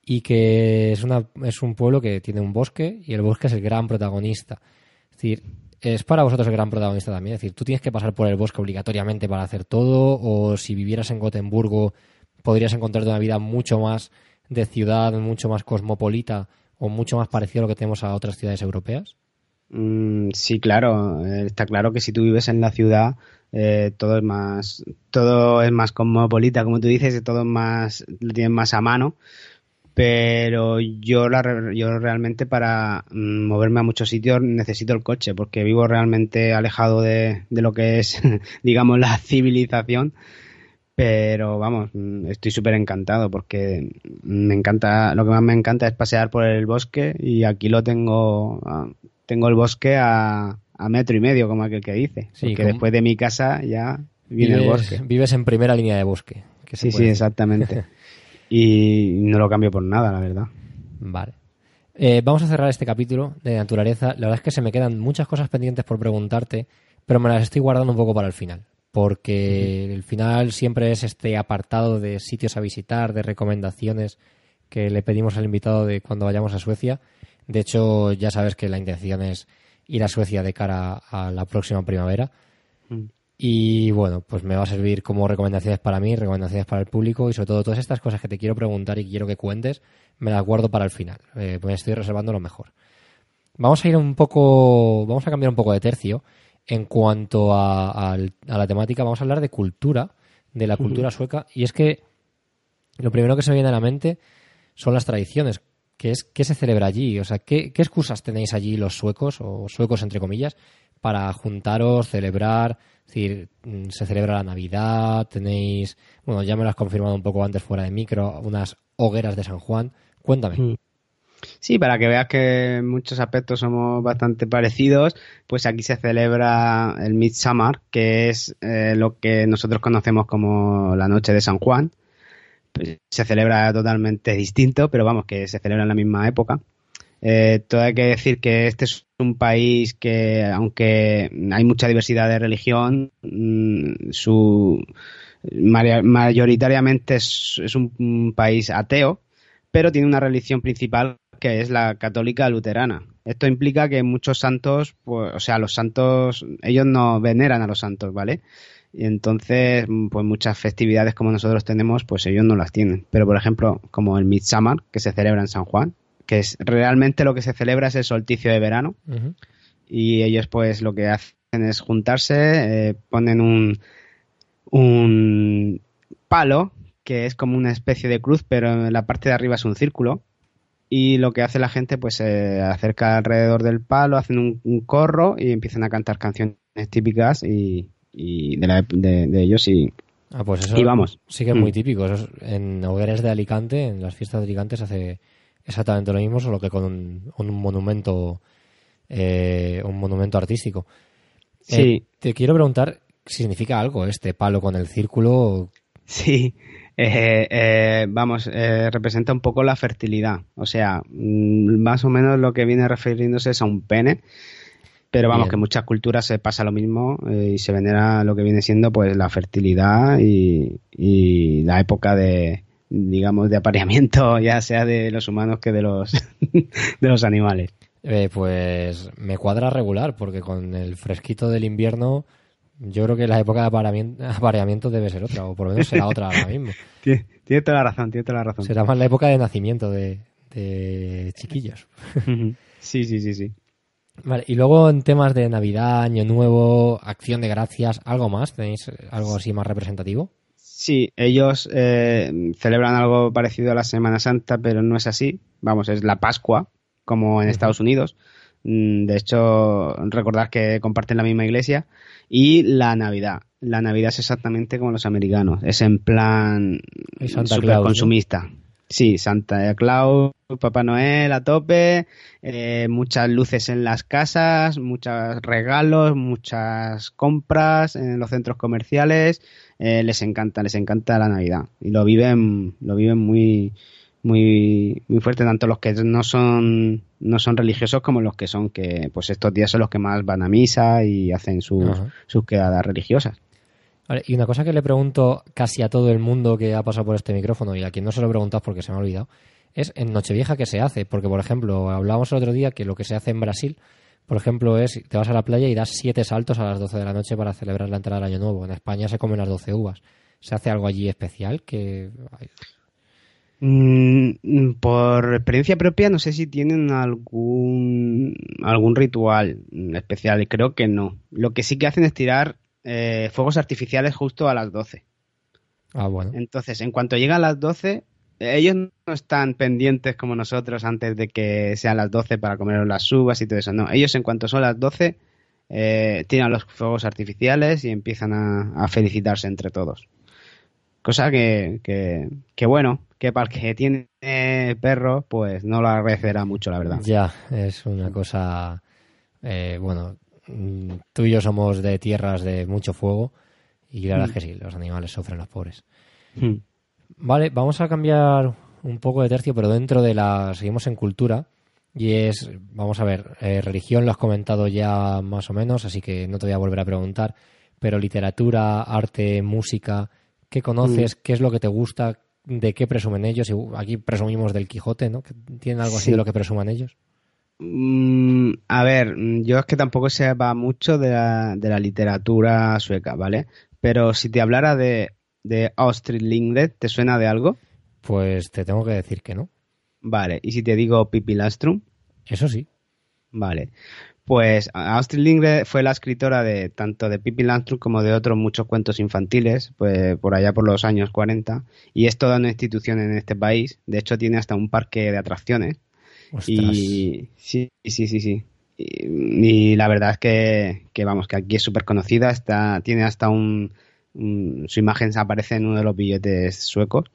y que es, una, es un pueblo que tiene un bosque y el bosque es el gran protagonista. Es decir, es para vosotros el gran protagonista también. Es decir, tú tienes que pasar por el bosque obligatoriamente para hacer todo o si vivieras en Gotemburgo podrías encontrarte una vida mucho más de ciudad, mucho más cosmopolita o mucho más parecido a lo que tenemos a otras ciudades europeas. Mm, sí, claro. Eh, está claro que si tú vives en la ciudad, eh, todo es más, todo es más cosmopolita, como tú dices, y todo es más, lo tienes más a mano pero yo, la, yo realmente para mm, moverme a muchos sitios necesito el coche porque vivo realmente alejado de, lo que es, (laughs) digamos, la civilización. Pero vamos, mm, estoy súper encantado porque me encanta, lo que más me encanta es pasear por el bosque y aquí lo tengo, ah, tengo el bosque a, metro y medio, como aquel que dice. Sí, porque después de mi casa ya viene el bosque. Vives en primera línea de bosque. sí, sí, exactamente. (laughs) y no lo cambio por nada, la verdad. Vale. Eh, vamos a cerrar este capítulo de naturaleza. La verdad es que se me quedan muchas cosas pendientes por preguntarte, pero me las estoy guardando un poco para el final, porque el final siempre es este apartado de sitios a visitar, de recomendaciones que le pedimos al invitado de cuando vayamos a Suecia. De hecho, ya sabes que la intención es ir a Suecia de cara a la próxima primavera. Mm. Y bueno, pues me va a servir como recomendaciones para mí, recomendaciones para el público y sobre todo todas estas cosas que te quiero preguntar y quiero que cuentes, me las guardo para el final. Eh, me estoy reservando lo mejor. Vamos a ir un poco, vamos a cambiar un poco de tercio en cuanto a, la temática. Vamos a hablar de cultura, de la cultura sueca. Y es que lo primero que se me viene a la mente son las tradiciones. ¿Qué, es, qué se celebra allí? O sea, ¿qué, ¿qué excusas tenéis allí los suecos, o suecos entre comillas, para juntaros, celebrar, mm, se celebra la Navidad, tenéis, bueno, ya me lo has confirmado un poco antes fuera de micro, unas hogueras de San Juan. Cuéntame. Mm. Sí, para que veas que en muchos aspectos somos bastante parecidos, pues aquí se celebra el Midsummer, que es eh, lo que nosotros conocemos como la noche de San Juan. Pues se celebra totalmente distinto, pero vamos, que se celebra en la misma época. Eh, todo hay que decir que este es un país que, aunque hay mucha diversidad de religión, mm, su mayoritariamente es, un, país ateo, pero tiene una religión principal que es la católica luterana. Esto implica que muchos santos, pues, o sea, los santos, ellos no veneran a los santos, ¿vale? Y entonces, pues muchas festividades como nosotros tenemos, pues ellos no las tienen. Pero, por ejemplo, como el Midsummer, que se celebra en San Juan, que es realmente lo que se celebra es el solsticio de verano. Y ellos pues lo que hacen es juntarse, eh, ponen un, un palo, que es como una especie de cruz, pero en la parte de arriba es un círculo. Y lo que hace la gente pues se acerca alrededor del palo, hacen un, corro y empiezan a cantar canciones típicas y, de, ellos y, Ah, pues eso y vamos. sí que es muy mm. típico. en hogueras de Alicante, en las fiestas de Alicante se hace exactamente lo mismo, solo que con un, un monumento eh, un monumento artístico. Eh, Sí, te quiero preguntar si significa algo este palo con el círculo. sí. Eh, eh, vamos, eh, representa un poco la fertilidad. O sea, mm, más o menos lo que viene refiriéndose es a un pene. Pero vamos, Bien. que en muchas culturas se pasa lo mismo y se venera lo que viene siendo pues la fertilidad y, y la época de, digamos, de apareamiento, (laughs) ya sea de los humanos que de los, (laughs) de los animales. Eh, pues me cuadra regular, porque con el fresquito del invierno, yo creo que la época de apareamiento, apareamiento debe ser otra, o por lo menos será otra ahora (laughs) mismo. Tiene, tiene toda la razón, tiene toda la razón. Será más la época de nacimiento de, de chiquillos. Sí, sí, sí, sí. Vale, y luego en temas de Navidad, Año Nuevo, Acción de Gracias, ¿algo más? ¿Tenéis algo así más representativo? Sí, ellos eh, celebran algo parecido a la Semana Santa, pero no es así. Vamos, es la Pascua, como en Estados Unidos. Mm, De hecho, recordad que comparten la misma iglesia. Y la Navidad. La Navidad es exactamente como los americanos. Es en plan consumista. Sí, Santa Claus, Papá Noel a tope, eh, muchas luces en las casas, muchos regalos, muchas compras en los centros comerciales. Eh, les encanta, les encanta la Navidad y lo viven, lo viven muy, muy, muy fuerte tanto los que no son, no son religiosos como los que son que, pues estos días son los que más van a misa y hacen sus, Ajá. sus quedadas religiosas. Y una cosa que le pregunto casi a todo el mundo que ha pasado por este micrófono y a quien no se lo he preguntado porque se me ha olvidado, es en Nochevieja qué se hace, porque por ejemplo, hablábamos el otro día que lo que se hace en Brasil, por ejemplo, es te vas a la playa y das siete saltos a las 12 de la noche para celebrar la entrada del Año Nuevo. En España se comen las 12 uvas. ¿Se hace algo allí especial? que Mm, por experiencia propia, no sé si tienen algún, algún ritual especial. Creo que no. Lo que sí que hacen es tirar eh, fuegos artificiales justo a las 12. Ah, bueno. Entonces, en cuanto llegan las 12, ellos no están pendientes como nosotros antes de que sean las 12 para comer las uvas y todo eso. No, ellos en cuanto son las 12, eh, tiran los fuegos artificiales y empiezan a, a felicitarse entre todos. Cosa que, que, que bueno, que para el que tiene eh, perro, pues no lo agradecerá mucho, la verdad. Ya, es una cosa. eh, bueno, tú y yo somos de tierras de mucho fuego y la verdad Mm. es que sí, los animales sufren los pobres. Mm. Vale, vamos a cambiar un poco de tercio, pero dentro de la. Seguimos en cultura. Y es, vamos a ver, eh, religión lo has comentado ya más o menos, así que no te voy a volver a preguntar. Pero literatura, arte, música, ¿qué conoces? ¿Qué es lo que te gusta? ¿De qué presumen ellos? Y, uh, Aquí presumimos del Quijote, ¿no? ¿Que ¿Tienen algo así Sí. de lo que presuman ellos? Mm, a ver, yo es que tampoco se va mucho de la, de la literatura sueca, ¿vale? Pero si te hablara de, de Astrid Lindgren, ¿te suena de algo? Pues te tengo que decir que no. Vale, y si te digo Pippi Landström, Eso sí. vale. Pues Astrid Lindgren fue la escritora de tanto de Pippi Landström como de otros muchos cuentos infantiles, pues por allá por los años 40, y es toda una institución en este país. De hecho, tiene hasta un parque de atracciones. Ostras. Y sí, sí, sí, sí. Y, y la verdad es que, que, vamos, que aquí es súper conocida, está, tiene hasta un, un- su imagen aparece en uno de los billetes suecos.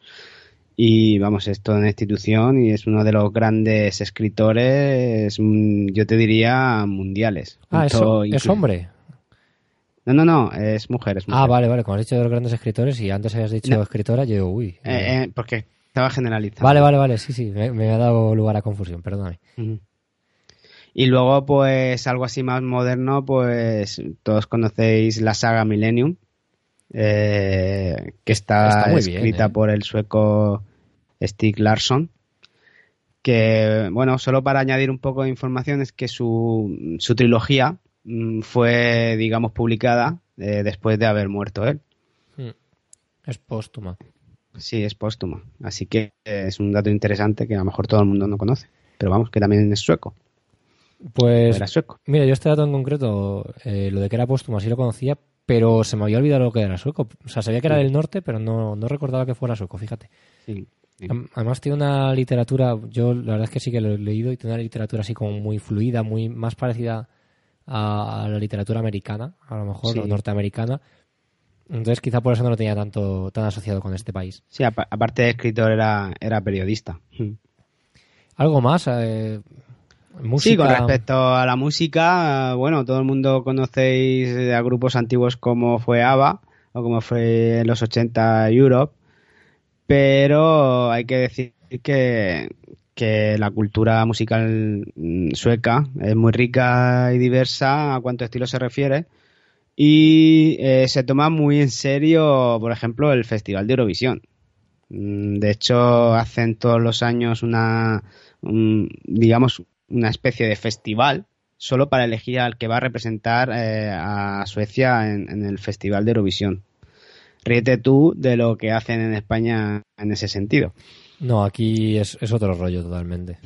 Y vamos, es toda una institución y es uno de los grandes escritores, mm, yo te diría, mundiales. Ah, es, hombre. No, no, no, es mujer, es mujer. Ah, vale, vale. Como has dicho de los grandes escritores y antes habías dicho No. escritora, yo digo, uy. Eh, eh, porque estaba generalizando. Vale, vale, vale. Sí, sí. Me, me ha dado lugar a confusión, perdóname. Y luego, pues, algo así más moderno, pues, todos conocéis la saga Millennium, eh, que está, Está muy bien, escrita ¿eh? por el sueco Stig Larsson. Que, bueno, solo para añadir un poco de información, es que su, su trilogía mm, fue, digamos, publicada eh, después de haber muerto él. Es póstuma. Sí, es póstuma. Así que es un dato interesante que a lo mejor todo el mundo no conoce. Pero vamos, que también es sueco. Pues, Era sueco. mira, yo este dato en concreto, eh, lo de que era póstuma sí lo conocía, pero se me había olvidado lo que era sueco. O sea, sabía que era del norte, pero no, no recordaba que fuera sueco, fíjate. Sí. Además tiene una literatura, yo la verdad es que sí que lo he leído y tiene una literatura así como muy fluida, muy más parecida a, a la literatura americana, a lo mejor, Sí. o norteamericana. Entonces quizá por eso no lo tenía tanto tan asociado con este país. Sí, apa- aparte de escritor era, era periodista. ¿Algo más? Eh, música... Sí, con respecto a la música, bueno, todo el mundo conocéis a grupos antiguos como fue ABBA o como fue en los 80 Europe, pero hay que decir que, que la cultura musical mm, sueca es muy rica y diversa a cuanto estilo se refiere y eh, se toma muy en serio, por ejemplo, el Festival de Eurovisión. Mm, de hecho, hacen todos los años una, digamos, una especie de festival solo para elegir al que va a representar eh, a Suecia en, el Festival de Eurovisión. Ríete tú de lo que hacen en España en ese sentido. No, aquí es, otro rollo totalmente.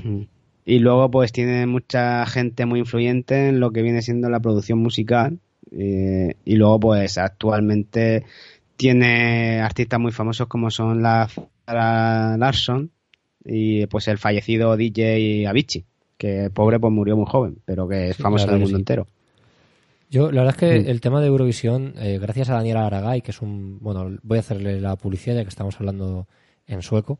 Y luego pues tiene mucha gente muy influyente en lo que viene siendo la producción musical. Eh, y luego pues actualmente tiene artistas muy famosos como son la Larson y pues el fallecido DJ Avicii, que pobre pues murió muy joven, pero que es famoso en el mundo entero. Yo, la verdad es que mm. el tema de Eurovisión, eh, gracias a Daniel Aragay, que es un, bueno, voy a hacerle la publicidad ya que estamos hablando en sueco,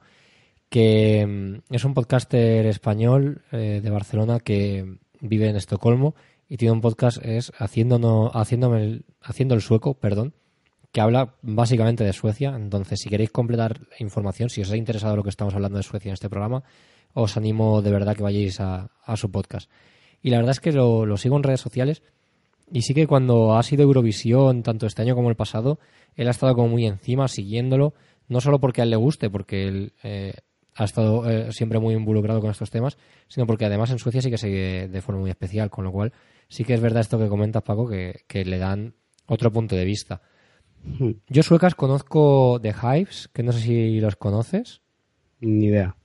que mm, es un podcaster español eh, de Barcelona que vive en Estocolmo y tiene un podcast es haciéndonos, haciéndome el, haciendo el sueco, perdón, que habla básicamente de Suecia. Entonces, si queréis completar información, si os ha interesado lo que estamos hablando de Suecia en este programa, os animo de verdad que vayáis a, su podcast. Y la verdad es que lo, lo, sigo en redes sociales y sí que cuando ha sido Eurovisión, tanto este año como el pasado, él ha estado como muy encima, siguiéndolo, no solo porque a él le guste, porque él eh, ha estado eh, siempre muy involucrado con estos temas, sino porque además en Suecia sí que sigue de forma muy especial, con lo cual sí que es verdad esto que comentas, Paco, que, que le dan otro punto de vista. Hmm. Yo suecas conozco The Hives, que no sé si los conoces. Ni idea.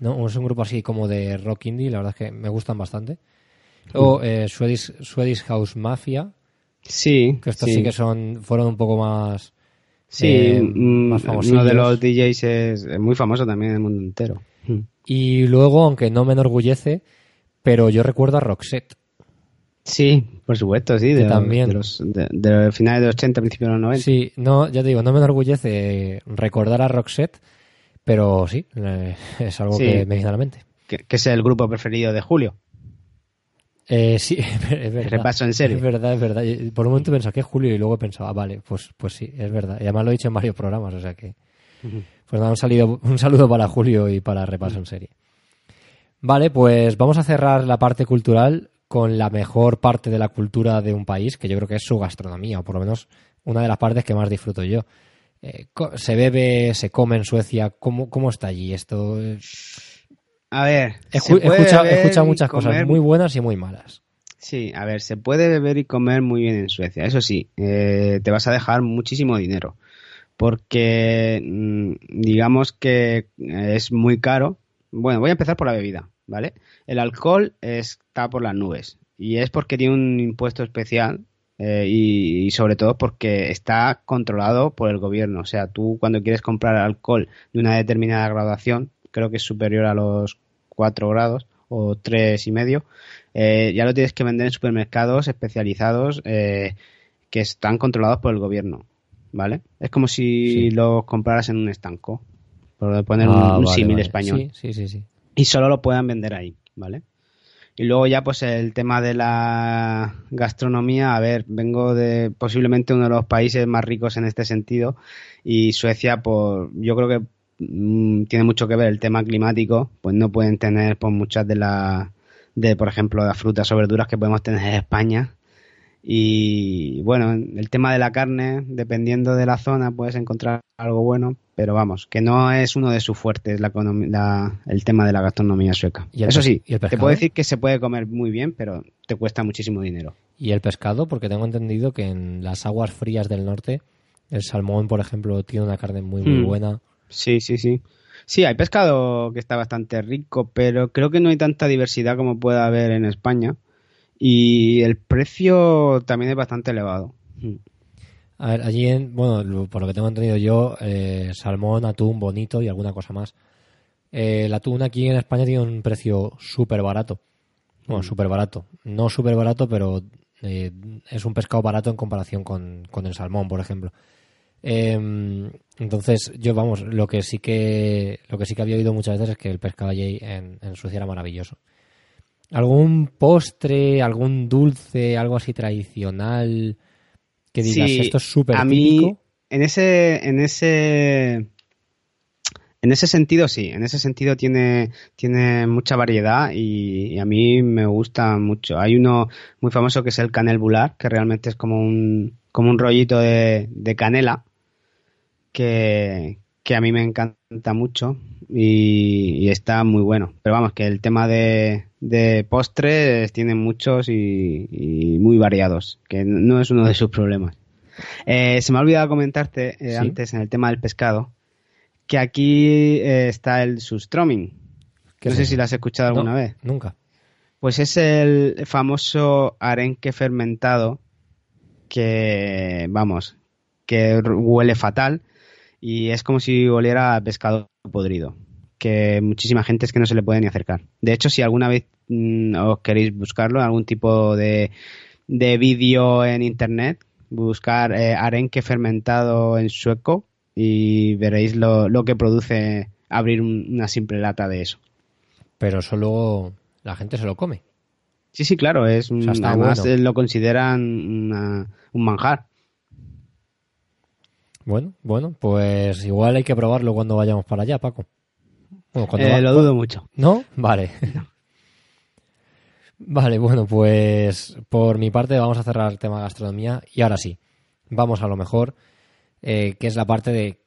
No, es un grupo así como de rock indie, la verdad es que me gustan bastante. O eh, Swedish, House Mafia. Sí. Que estos sí, que son, fueron un poco más. Sí, eh, mm, más famosos. Uno de los DJs es muy famoso también en el mundo entero. Hmm. Y luego, aunque no me enorgullece, pero yo recuerdo a Roxette. Sí, por supuesto, sí. De, también. De los, de, finales de los 80, principios de los 90. Sí, no, ya te digo, no me enorgullece recordar a Roxette, pero sí, eh, (laughs) es algo que me viene a la mente. Que, es el grupo preferido de Julio. Eh, sí, (laughs) es verdad. Repaso en serio. Es verdad, es verdad. Por un momento pensaba que es Julio y luego he pensado, ah, vale, pues, pues sí, es verdad. Y además lo he dicho en varios programas, o sea que. Pues nada, un, salido, un saludo para Julio y para Repaso en serie. Vale, pues vamos a cerrar la parte cultural con la mejor parte de la cultura de un país, que yo creo que es su gastronomía, o por lo menos una de las partes que más disfruto yo. Eh, ¿Se bebe, se come en Suecia? ¿Cómo, cómo está allí esto? A ver, he escuchado muchas cosas muy buenas y muy malas. Sí, a ver, se puede beber y comer muy bien en Suecia. Eso sí, eh, te vas a dejar muchísimo dinero. Porque mm, digamos que es muy caro. Bueno, voy a empezar por la bebida. ¿Vale? El alcohol está por las nubes y es porque tiene un impuesto especial eh, y, sobre todo porque está controlado por el gobierno. O sea, tú cuando quieres comprar alcohol de una determinada graduación, creo que es superior a los 4 grados o tres y medio, eh, ya lo tienes que vender en supermercados especializados eh, que están controlados por el gobierno, ¿vale? Es como si lo compraras en un estanco, por poner un, ah, símil español. Sí, sí, sí y solo lo puedan vender ahí, ¿vale? Y luego ya pues el tema de la gastronomía, a ver, vengo de posiblemente uno de los países más ricos en este sentido y Suecia, pues yo creo que mm, tiene mucho que ver el tema climático, pues no pueden tener pues muchas de las, de por ejemplo, las frutas o verduras que podemos tener en España y bueno, el tema de la carne, dependiendo de la zona, puedes encontrar algo bueno, pero vamos, que no es uno de sus fuertes la, el tema de la gastronomía sueca. Eso sí, te puedo decir que se puede comer muy bien, pero te cuesta muchísimo dinero. ¿Y el pescado? Porque tengo entendido que en las aguas frías del norte, el salmón, por ejemplo, tiene una carne muy, muy hmm. buena. Sí, sí, sí. Sí, hay pescado que está bastante rico, pero creo que no hay tanta diversidad como puede haber en España. Y el precio también es bastante elevado. A ver, allí, en, bueno, por lo que tengo entendido yo, eh, salmón, atún, bonito y alguna cosa más. Eh, el atún aquí en España tiene un precio súper barato. Bueno, mm. súper barato. No súper barato, pero eh, es un pescado barato en comparación con, con, el salmón, por ejemplo. Em, entonces, yo, vamos, lo que sí que lo que sí que había oído muchas veces es que el pescado allí en, en Suecia era maravilloso. ¿Algún postre, algún dulce, algo así tradicional que digas Sí, esto es súper a mí, típico? en ese, en ese, en ese sentido sí, en ese sentido tiene, tiene mucha variedad y, y a mí me gusta mucho. Hay uno muy famoso que es el canel bular, que realmente es como un, como un rollito de, de canela que, que a mí me encanta mucho y, y está muy bueno. Pero vamos, que el tema de, de postres tiene muchos y, y muy variados, que no es uno de sus problemas. Eh, se me ha olvidado comentarte eh, Sí. antes en el tema del pescado que aquí eh, está el sustroming. ¿Qué No es sé eso? si lo has escuchado alguna No, vez. Nunca. Pues es el famoso arenque fermentado que, vamos, que huele fatal y es como si oliera a pescado podrido, que muchísima gente es que no se le puede ni acercar. De hecho, si alguna vez mm, os queréis buscarlo, algún tipo de, de vídeo en internet, buscar eh, arenque fermentado en sueco y veréis lo, lo que produce abrir un- una simple lata de eso. Pero eso luego la gente se lo come. Sí, sí, claro, es sea, está además bueno. lo consideran una- un manjar. Bueno, bueno, pues igual hay que probarlo cuando vayamos para allá, Paco. Bueno, Eh, va- lo dudo mucho. ¿No? (laughs) Vale. (laughs) Vale, bueno, pues por mi parte vamos a cerrar el tema gastronomía y ahora sí, vamos a lo mejor, eh, que es la parte de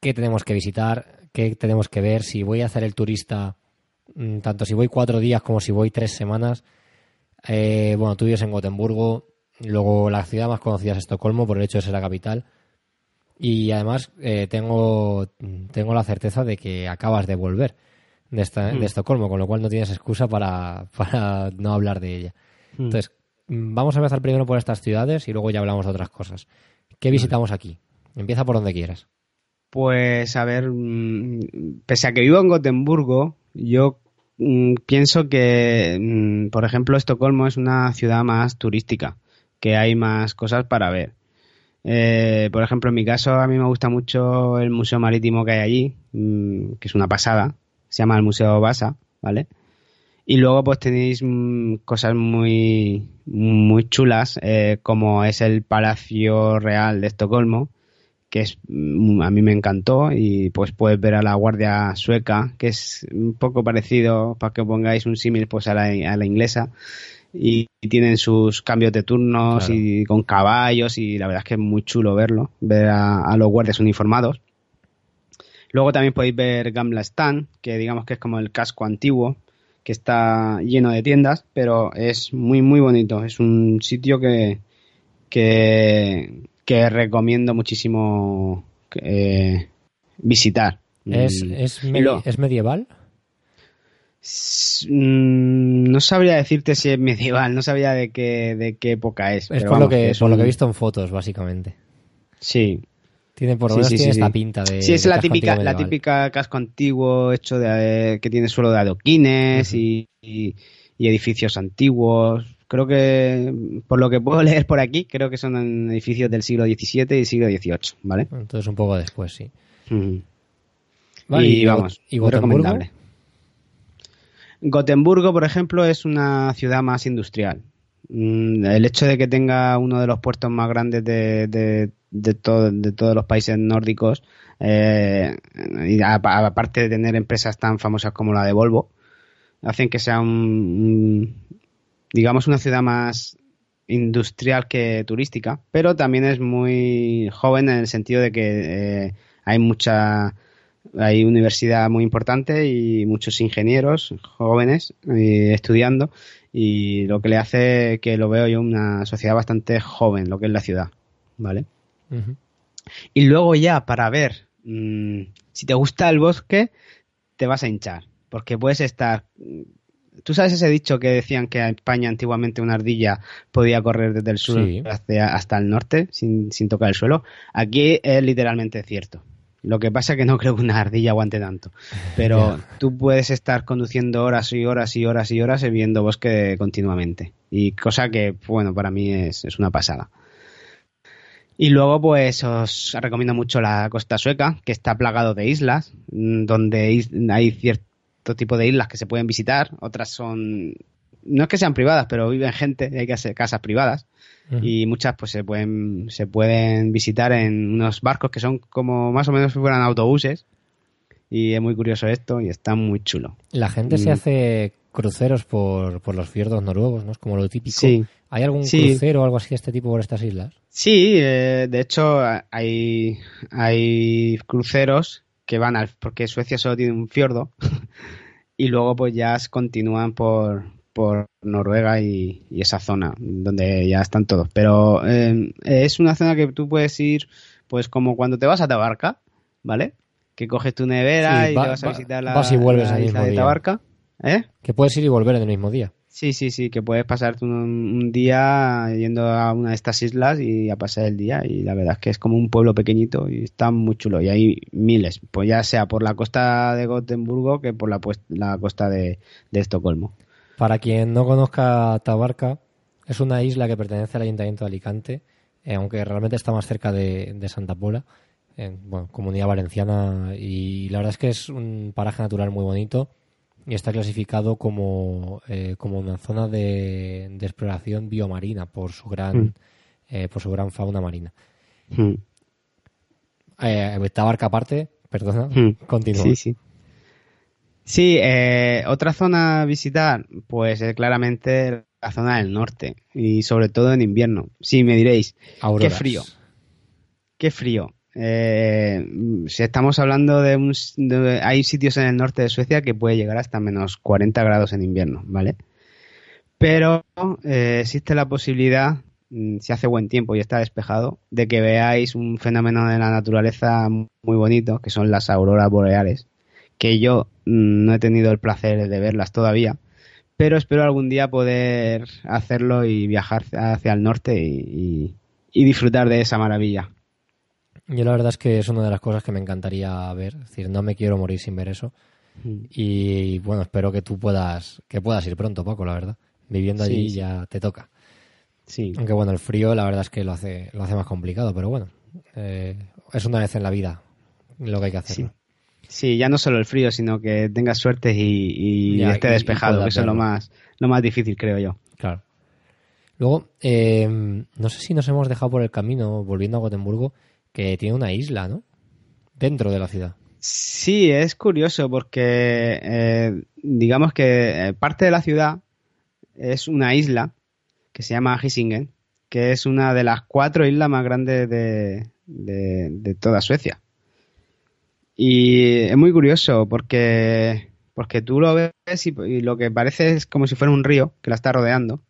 qué tenemos que visitar, qué tenemos que ver, si voy a hacer el turista, mm, tanto si voy cuatro días como si voy tres semanas. Eh, bueno, tú vives en Gotemburgo, luego la ciudad más conocida es Estocolmo por el hecho de ser la capital. Y además eh, tengo, tengo la certeza de que acabas de volver de, esta, Mm. de Estocolmo, con lo cual no tienes excusa para, (laughs) para no hablar de ella. Mm. Entonces, mm, vamos a empezar primero por estas ciudades y luego ya hablamos de otras cosas. ¿Qué visitamos aquí? Empieza por donde quieras. Pues a ver, mm, pese a que vivo en Gotemburgo, yo mm, pienso que, mm, por ejemplo, Estocolmo es una ciudad más turística, que hay más cosas para ver. Eh, por ejemplo, en mi caso, a mí me gusta mucho el museo marítimo que hay allí, mm, que es una pasada. Se llama el Museo Vasa, ¿vale? Y luego pues tenéis mm, cosas muy, muy chulas, eh, como es el Palacio Real de Estocolmo, que es mm, a mí me encantó y pues puedes ver a la Guardia Sueca, que es un poco parecido, para que pongáis un símil pues a la inglesa, y, tienen sus cambios de turnos Claro. y con caballos y la verdad es que es muy chulo verlo, ver a, a los guardias uniformados. Luego también podéis ver Gamla Stan, que digamos que es como el casco antiguo, que está lleno de tiendas, pero es muy muy bonito. Es un sitio que, que, que recomiendo muchísimo eh, visitar. ¿Es, Mm, es, medi- ¿Es medieval? Mm, no sabría decirte si es medieval, no sabría de qué, de qué época es. Es pero por, lo que, es por lo que he visto en fotos, básicamente. Sí, Tiene por lo Sí, menos sí, tiene sí, esta pinta de. Sí, es de la típica, la típica casco antiguo hecho de que tiene suelo de adoquines y, y- y edificios antiguos. Creo que, por lo que puedo (laughs) leer por aquí, creo que son edificios del siglo XVII y siglo XVIII, ¿vale? Entonces un poco después, sí. Vale, y, vamos, ¿y Gotemburgo? recomendable. Gotemburgo, por ejemplo, es una ciudad más industrial. Mm, El hecho de que tenga uno de los puertos más grandes de, de, de, todo- de todos los países nórdicos, eh, y aparte de tener empresas tan famosas como la de Volvo, hacen que sea un, un- digamos, una ciudad más industrial que turística, pero también es muy joven en el sentido de que eh, hay mucha hay universidad muy importante y muchos ingenieros jóvenes eh, estudiando y lo que le hace que lo veo yo una sociedad bastante joven, lo que es la ciudad, ¿vale? Y luego ya para ver mm, si te gusta el bosque, te vas a hinchar, porque puedes estar... ¿Tú sabes ese dicho que decían que en España antiguamente una ardilla podía correr desde el sur Sí. hacia- hasta el norte sin, sin tocar el suelo? Aquí es literalmente cierto. Lo que pasa es que no creo que una ardilla aguante tanto. Pero tú puedes estar conduciendo horas y horas y horas y horas viendo bosque continuamente. Y cosa que, bueno, para mí es, es una pasada. Y luego, pues os recomiendo mucho la costa sueca, que está plagado de islas, mm, donde hay cierto tipo de islas que se pueden visitar, otras son, no es que sean privadas, pero viven gente, hay que hacer casas privadas, y muchas pues se pueden, se pueden visitar en unos barcos que son como más o menos si fueran autobuses, y es muy curioso esto y está muy chulo. La gente se hace cruceros por, por los fiordos noruegos, ¿no? Es como lo típico. ¿Hay algún crucero o algo así de este tipo por estas islas? Sí, eh, de hecho hay, hay cruceros que van al... porque Suecia solo tiene un fiordo (laughs) y luego pues ya continúan por, por Noruega y, esa zona donde ya están todos. Pero eh, es una zona que tú puedes ir pues como cuando te vas a Tabarca, ¿vale? Que coges tu nevera y te vas a visitar la, vas y vuelves la isla de Tabarca. ¿Eh? Que puedes ir y volver en el mismo día. Sí, sí, sí, que puedes pasarte un, día yendo a una de estas islas y a pasar el día. Y la verdad es que es como un pueblo pequeñito y está muy chulo. Y hay miles, pues ya sea por la costa de Gotemburgo que por la, pues, la costa de, Estocolmo. Para quien no conozca Tabarca, es una isla que pertenece al Ayuntamiento de Alicante, eh, aunque realmente está más cerca de, Santa Pola, en bueno, comunidad valenciana. Y la verdad es que es un paraje natural muy bonito y está clasificado como, eh, como una zona de, exploración biomarina por su gran, mm. eh, por su gran fauna marina. Mm. Eh, esta barca aparte, perdona, mm. continúa. Sí, sí. Sí, otra zona a visitar, pues es claramente la zona del norte y sobre todo en invierno. Sí, me diréis, qué frío. Qué frío. Eh, si estamos hablando de, un, Hay sitios en el norte de Suecia que puede llegar hasta menos 40 grados en invierno, ¿vale? Pero eh, existe la posibilidad, mm, si hace buen tiempo y está despejado, de que veáis un fenómeno de la naturaleza muy bonito, que son las auroras boreales, que yo mm, no he tenido el placer de verlas todavía, pero espero algún día poder hacerlo y viajar hacia el norte y disfrutar de esa maravilla. Yo la verdad es que es una de las cosas que me encantaría ver. Es decir, no me quiero morir sin ver eso. Mm. Y bueno, espero que tú puedas, que puedas ir pronto, Paco, la verdad. Viviendo allí ya te toca. Sí. Aunque bueno, el frío la verdad es que lo hace, lo hace más complicado, pero bueno, eh, es una vez en la vida lo que hay que hacer. Sí. ya no solo el frío, sino que tengas suerte y, esté despejado, eso es lo más, lo más difícil, creo yo. Claro. Luego, eh, no sé si nos hemos dejado por el camino, volviendo a Gotemburgo, que tiene una isla, ¿no? Dentro de la ciudad. Sí, es curioso porque eh, digamos que eh, parte de la ciudad es una isla que se llama Hisingen, que es una de las cuatro islas más grandes de, toda Suecia. Y es muy curioso porque, porque tú lo ves y, lo que parece es como si fuera un río que la está rodeando.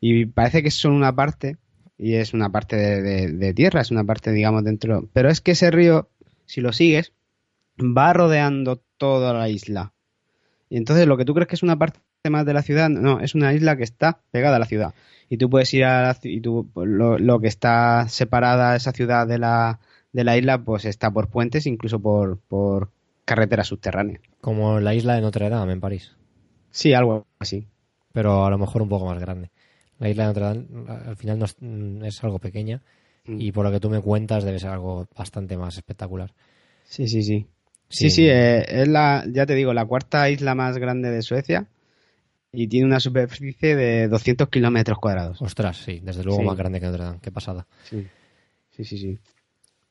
Y parece que es solo una parte, y es una parte de, tierra, es una parte, digamos, dentro. Pero es que ese río, si lo sigues, va rodeando toda la isla. Y entonces lo que tú crees que es una parte más de la ciudad, no, es una isla que está pegada a la ciudad. Y tú puedes ir a la, y tú, pues, lo, que está separada esa ciudad de la, de la isla, pues está por puentes, incluso por, por carreteras subterráneas. Como la isla de Notre Dame en París. Sí, algo así. Pero a lo mejor un poco más grande. La isla de Notre Dame al final no mm, es, algo pequeña mm. y por lo que tú me cuentas debe ser algo bastante más espectacular. Sí, sí, sí. Sí, sí, eh, es la, ya te digo, la cuarta isla más grande de Suecia y tiene una superficie de 200 kilómetros cuadrados. Ostras, sí, desde luego más grande que Notre Dame, qué pasada. Sí, sí, sí. sí.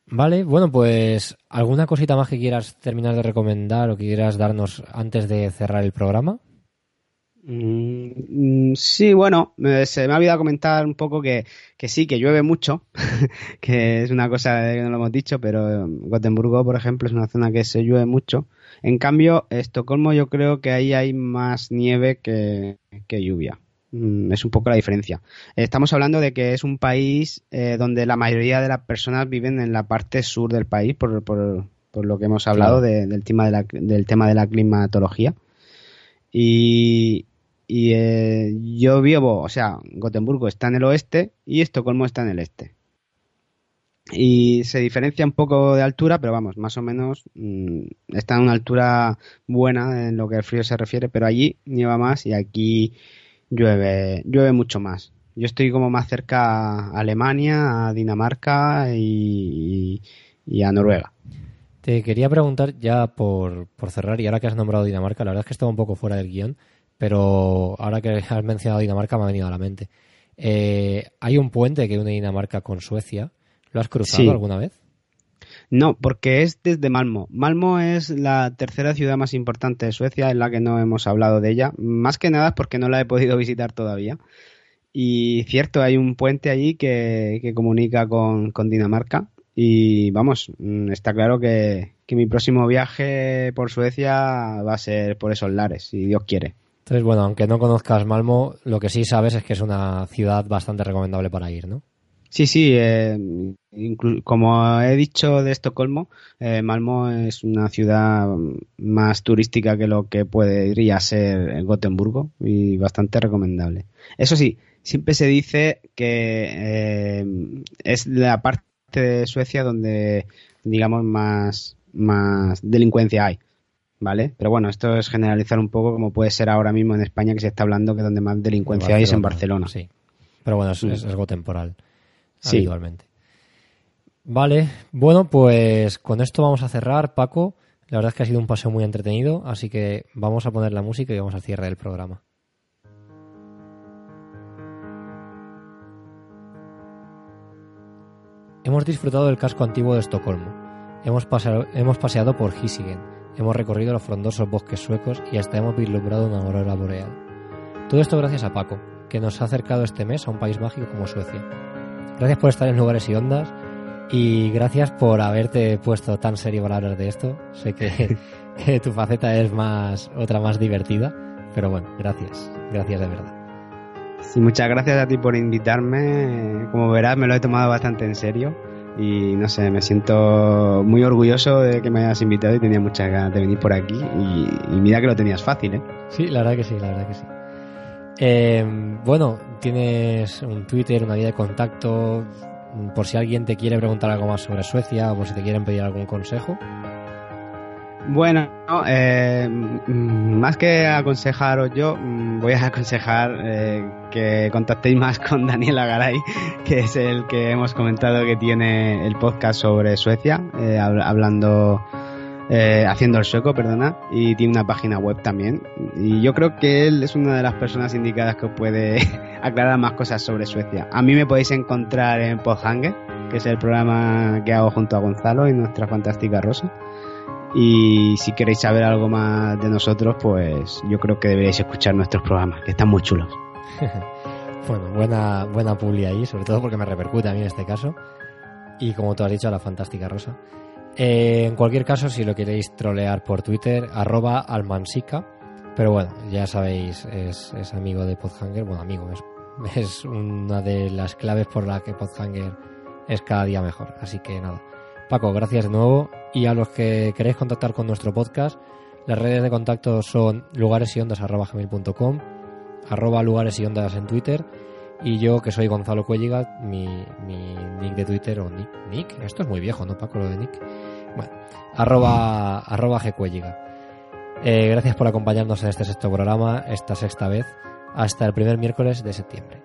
Vale, bueno, pues ¿alguna cosita más que quieras terminar de recomendar o que quieras darnos antes de cerrar el programa? Mm, sí, bueno, se me ha olvidado comentar un poco que, sí, que llueve mucho, (laughs) que es una cosa que no lo hemos dicho, pero Gotemburgo, por ejemplo, es una zona que se llueve mucho. En cambio, Estocolmo yo creo que ahí hay más nieve que, lluvia. Mm, es un poco la diferencia. Estamos hablando de que es un país eh, donde la mayoría de las personas viven en la parte sur del país, por, por, por lo que hemos hablado del, tema de la, del tema de la climatología. Y, y eh, yo vivo, o sea, Gotemburgo está en el oeste y Estocolmo está en el este. Y se diferencia un poco de altura, pero vamos, más o menos mm, está en una altura buena en lo que el frío se refiere, pero allí nieva más y aquí llueve, llueve mucho más. Yo estoy como más cerca a Alemania, a Dinamarca y, a Noruega. Te quería preguntar ya por, por, cerrar, y ahora que has nombrado Dinamarca, la verdad es que estaba un poco fuera del guion, pero ahora que has mencionado Dinamarca me ha venido a la mente. Eh, hay un puente que une Dinamarca con Suecia. ¿Lo has cruzado alguna vez? No, porque es desde Malmo. Malmo es la tercera ciudad más importante de Suecia, en la que no hemos hablado de ella. Más que nada porque no la he podido visitar todavía. Y cierto, hay un puente allí que, comunica con, Dinamarca. Y vamos, mm, está claro que, mi próximo viaje por Suecia va a ser por esos lares, si Dios quiere. Entonces, bueno, aunque no conozcas Malmo, lo que sí sabes es que es una ciudad bastante recomendable para ir, ¿no? Sí, sí, eh, como he dicho de Estocolmo, eh, Malmo es una ciudad más turística que lo que podría ser Gotemburgo y bastante recomendable. Eso sí, siempre se dice que eh, es la parte de Suecia donde, digamos, más, más delincuencia hay. ¿Vale? Pero bueno, esto es generalizar un poco como puede ser ahora mismo en España que se está hablando que donde más delincuencia hay es en Barcelona. Sí. Pero bueno, es, es algo temporal sí. Vale, bueno, pues con esto vamos a cerrar, Paco. La verdad es que ha sido un paseo muy entretenido, así que vamos a poner la música y vamos al cierre del programa. Hemos disfrutado del casco antiguo de Estocolmo. Hemos, paseado, hemos paseado por Hisingen, hemos recorrido los frondosos bosques suecos y hasta hemos vislumbrado una aurora boreal. Todo esto gracias a Paco, que nos ha acercado este mes a un país mágico como Suecia. Gracias por estar en Lugares y Ondas y gracias por haberte puesto tan serio para hablar de esto. Sé que, (laughs) (laughs) tu faceta es más otra más divertida, pero bueno, gracias, gracias de verdad. Sí, muchas gracias a ti por invitarme. Como verás, me lo he tomado bastante en serio y no sé, me siento muy orgulloso de que me hayas invitado y tenía muchas ganas de venir por aquí y, y mira que lo tenías fácil, ¿eh? Sí, la verdad que sí, la verdad que sí. Eh, bueno, tienes un Twitter, una vía de contacto, por si alguien te quiere preguntar algo más sobre Suecia o por si te quieren pedir algún consejo. Bueno, eh, más que aconsejaros yo, mm, voy a (laughs) aconsejar eh, que contactéis más con (laughs) Daniel Agaray, que es el que hemos comentado que tiene el podcast sobre Suecia, eh, hablando eh, haciendo el sueco, perdona, y tiene una página web también. Y yo creo que él es una de las personas indicadas que puede (laughs) aclarar más cosas sobre Suecia. A mí me podéis encontrar en Podhanger, que es el programa que hago junto a Gonzalo y nuestra fantástica Rosa. Y si queréis saber algo más de nosotros, pues yo creo que deberíais escuchar nuestros programas, que están muy chulos. (laughs) bueno, buena, buena publi ahí, sobre todo porque me repercute a mí en este caso. Y como tú has dicho, a la fantástica Rosa. Eh, en cualquier caso, si lo queréis trolear por Twitter, arroba almansica. Pero bueno, ya sabéis, es, amigo de Podhanger. Bueno, amigo, es, (laughs) es una de las claves por la que Podhanger es cada día mejor. Así que nada. Paco, gracias de nuevo. Y a los que queréis contactar con nuestro podcast, las redes de contacto son lugaresyondas.com, arroba lugares y ondas en Twitter y yo, que soy Gonzalo Cuelliga, mi, mi nick de Twitter, o nick, nick, esto es muy viejo, ¿no, Paco, lo de nick? Bueno, arroba, (laughs) arroba gcuelliga. Eh, gracias por acompañarnos en este sexto programa, esta sexta vez, hasta el primer miércoles de septiembre.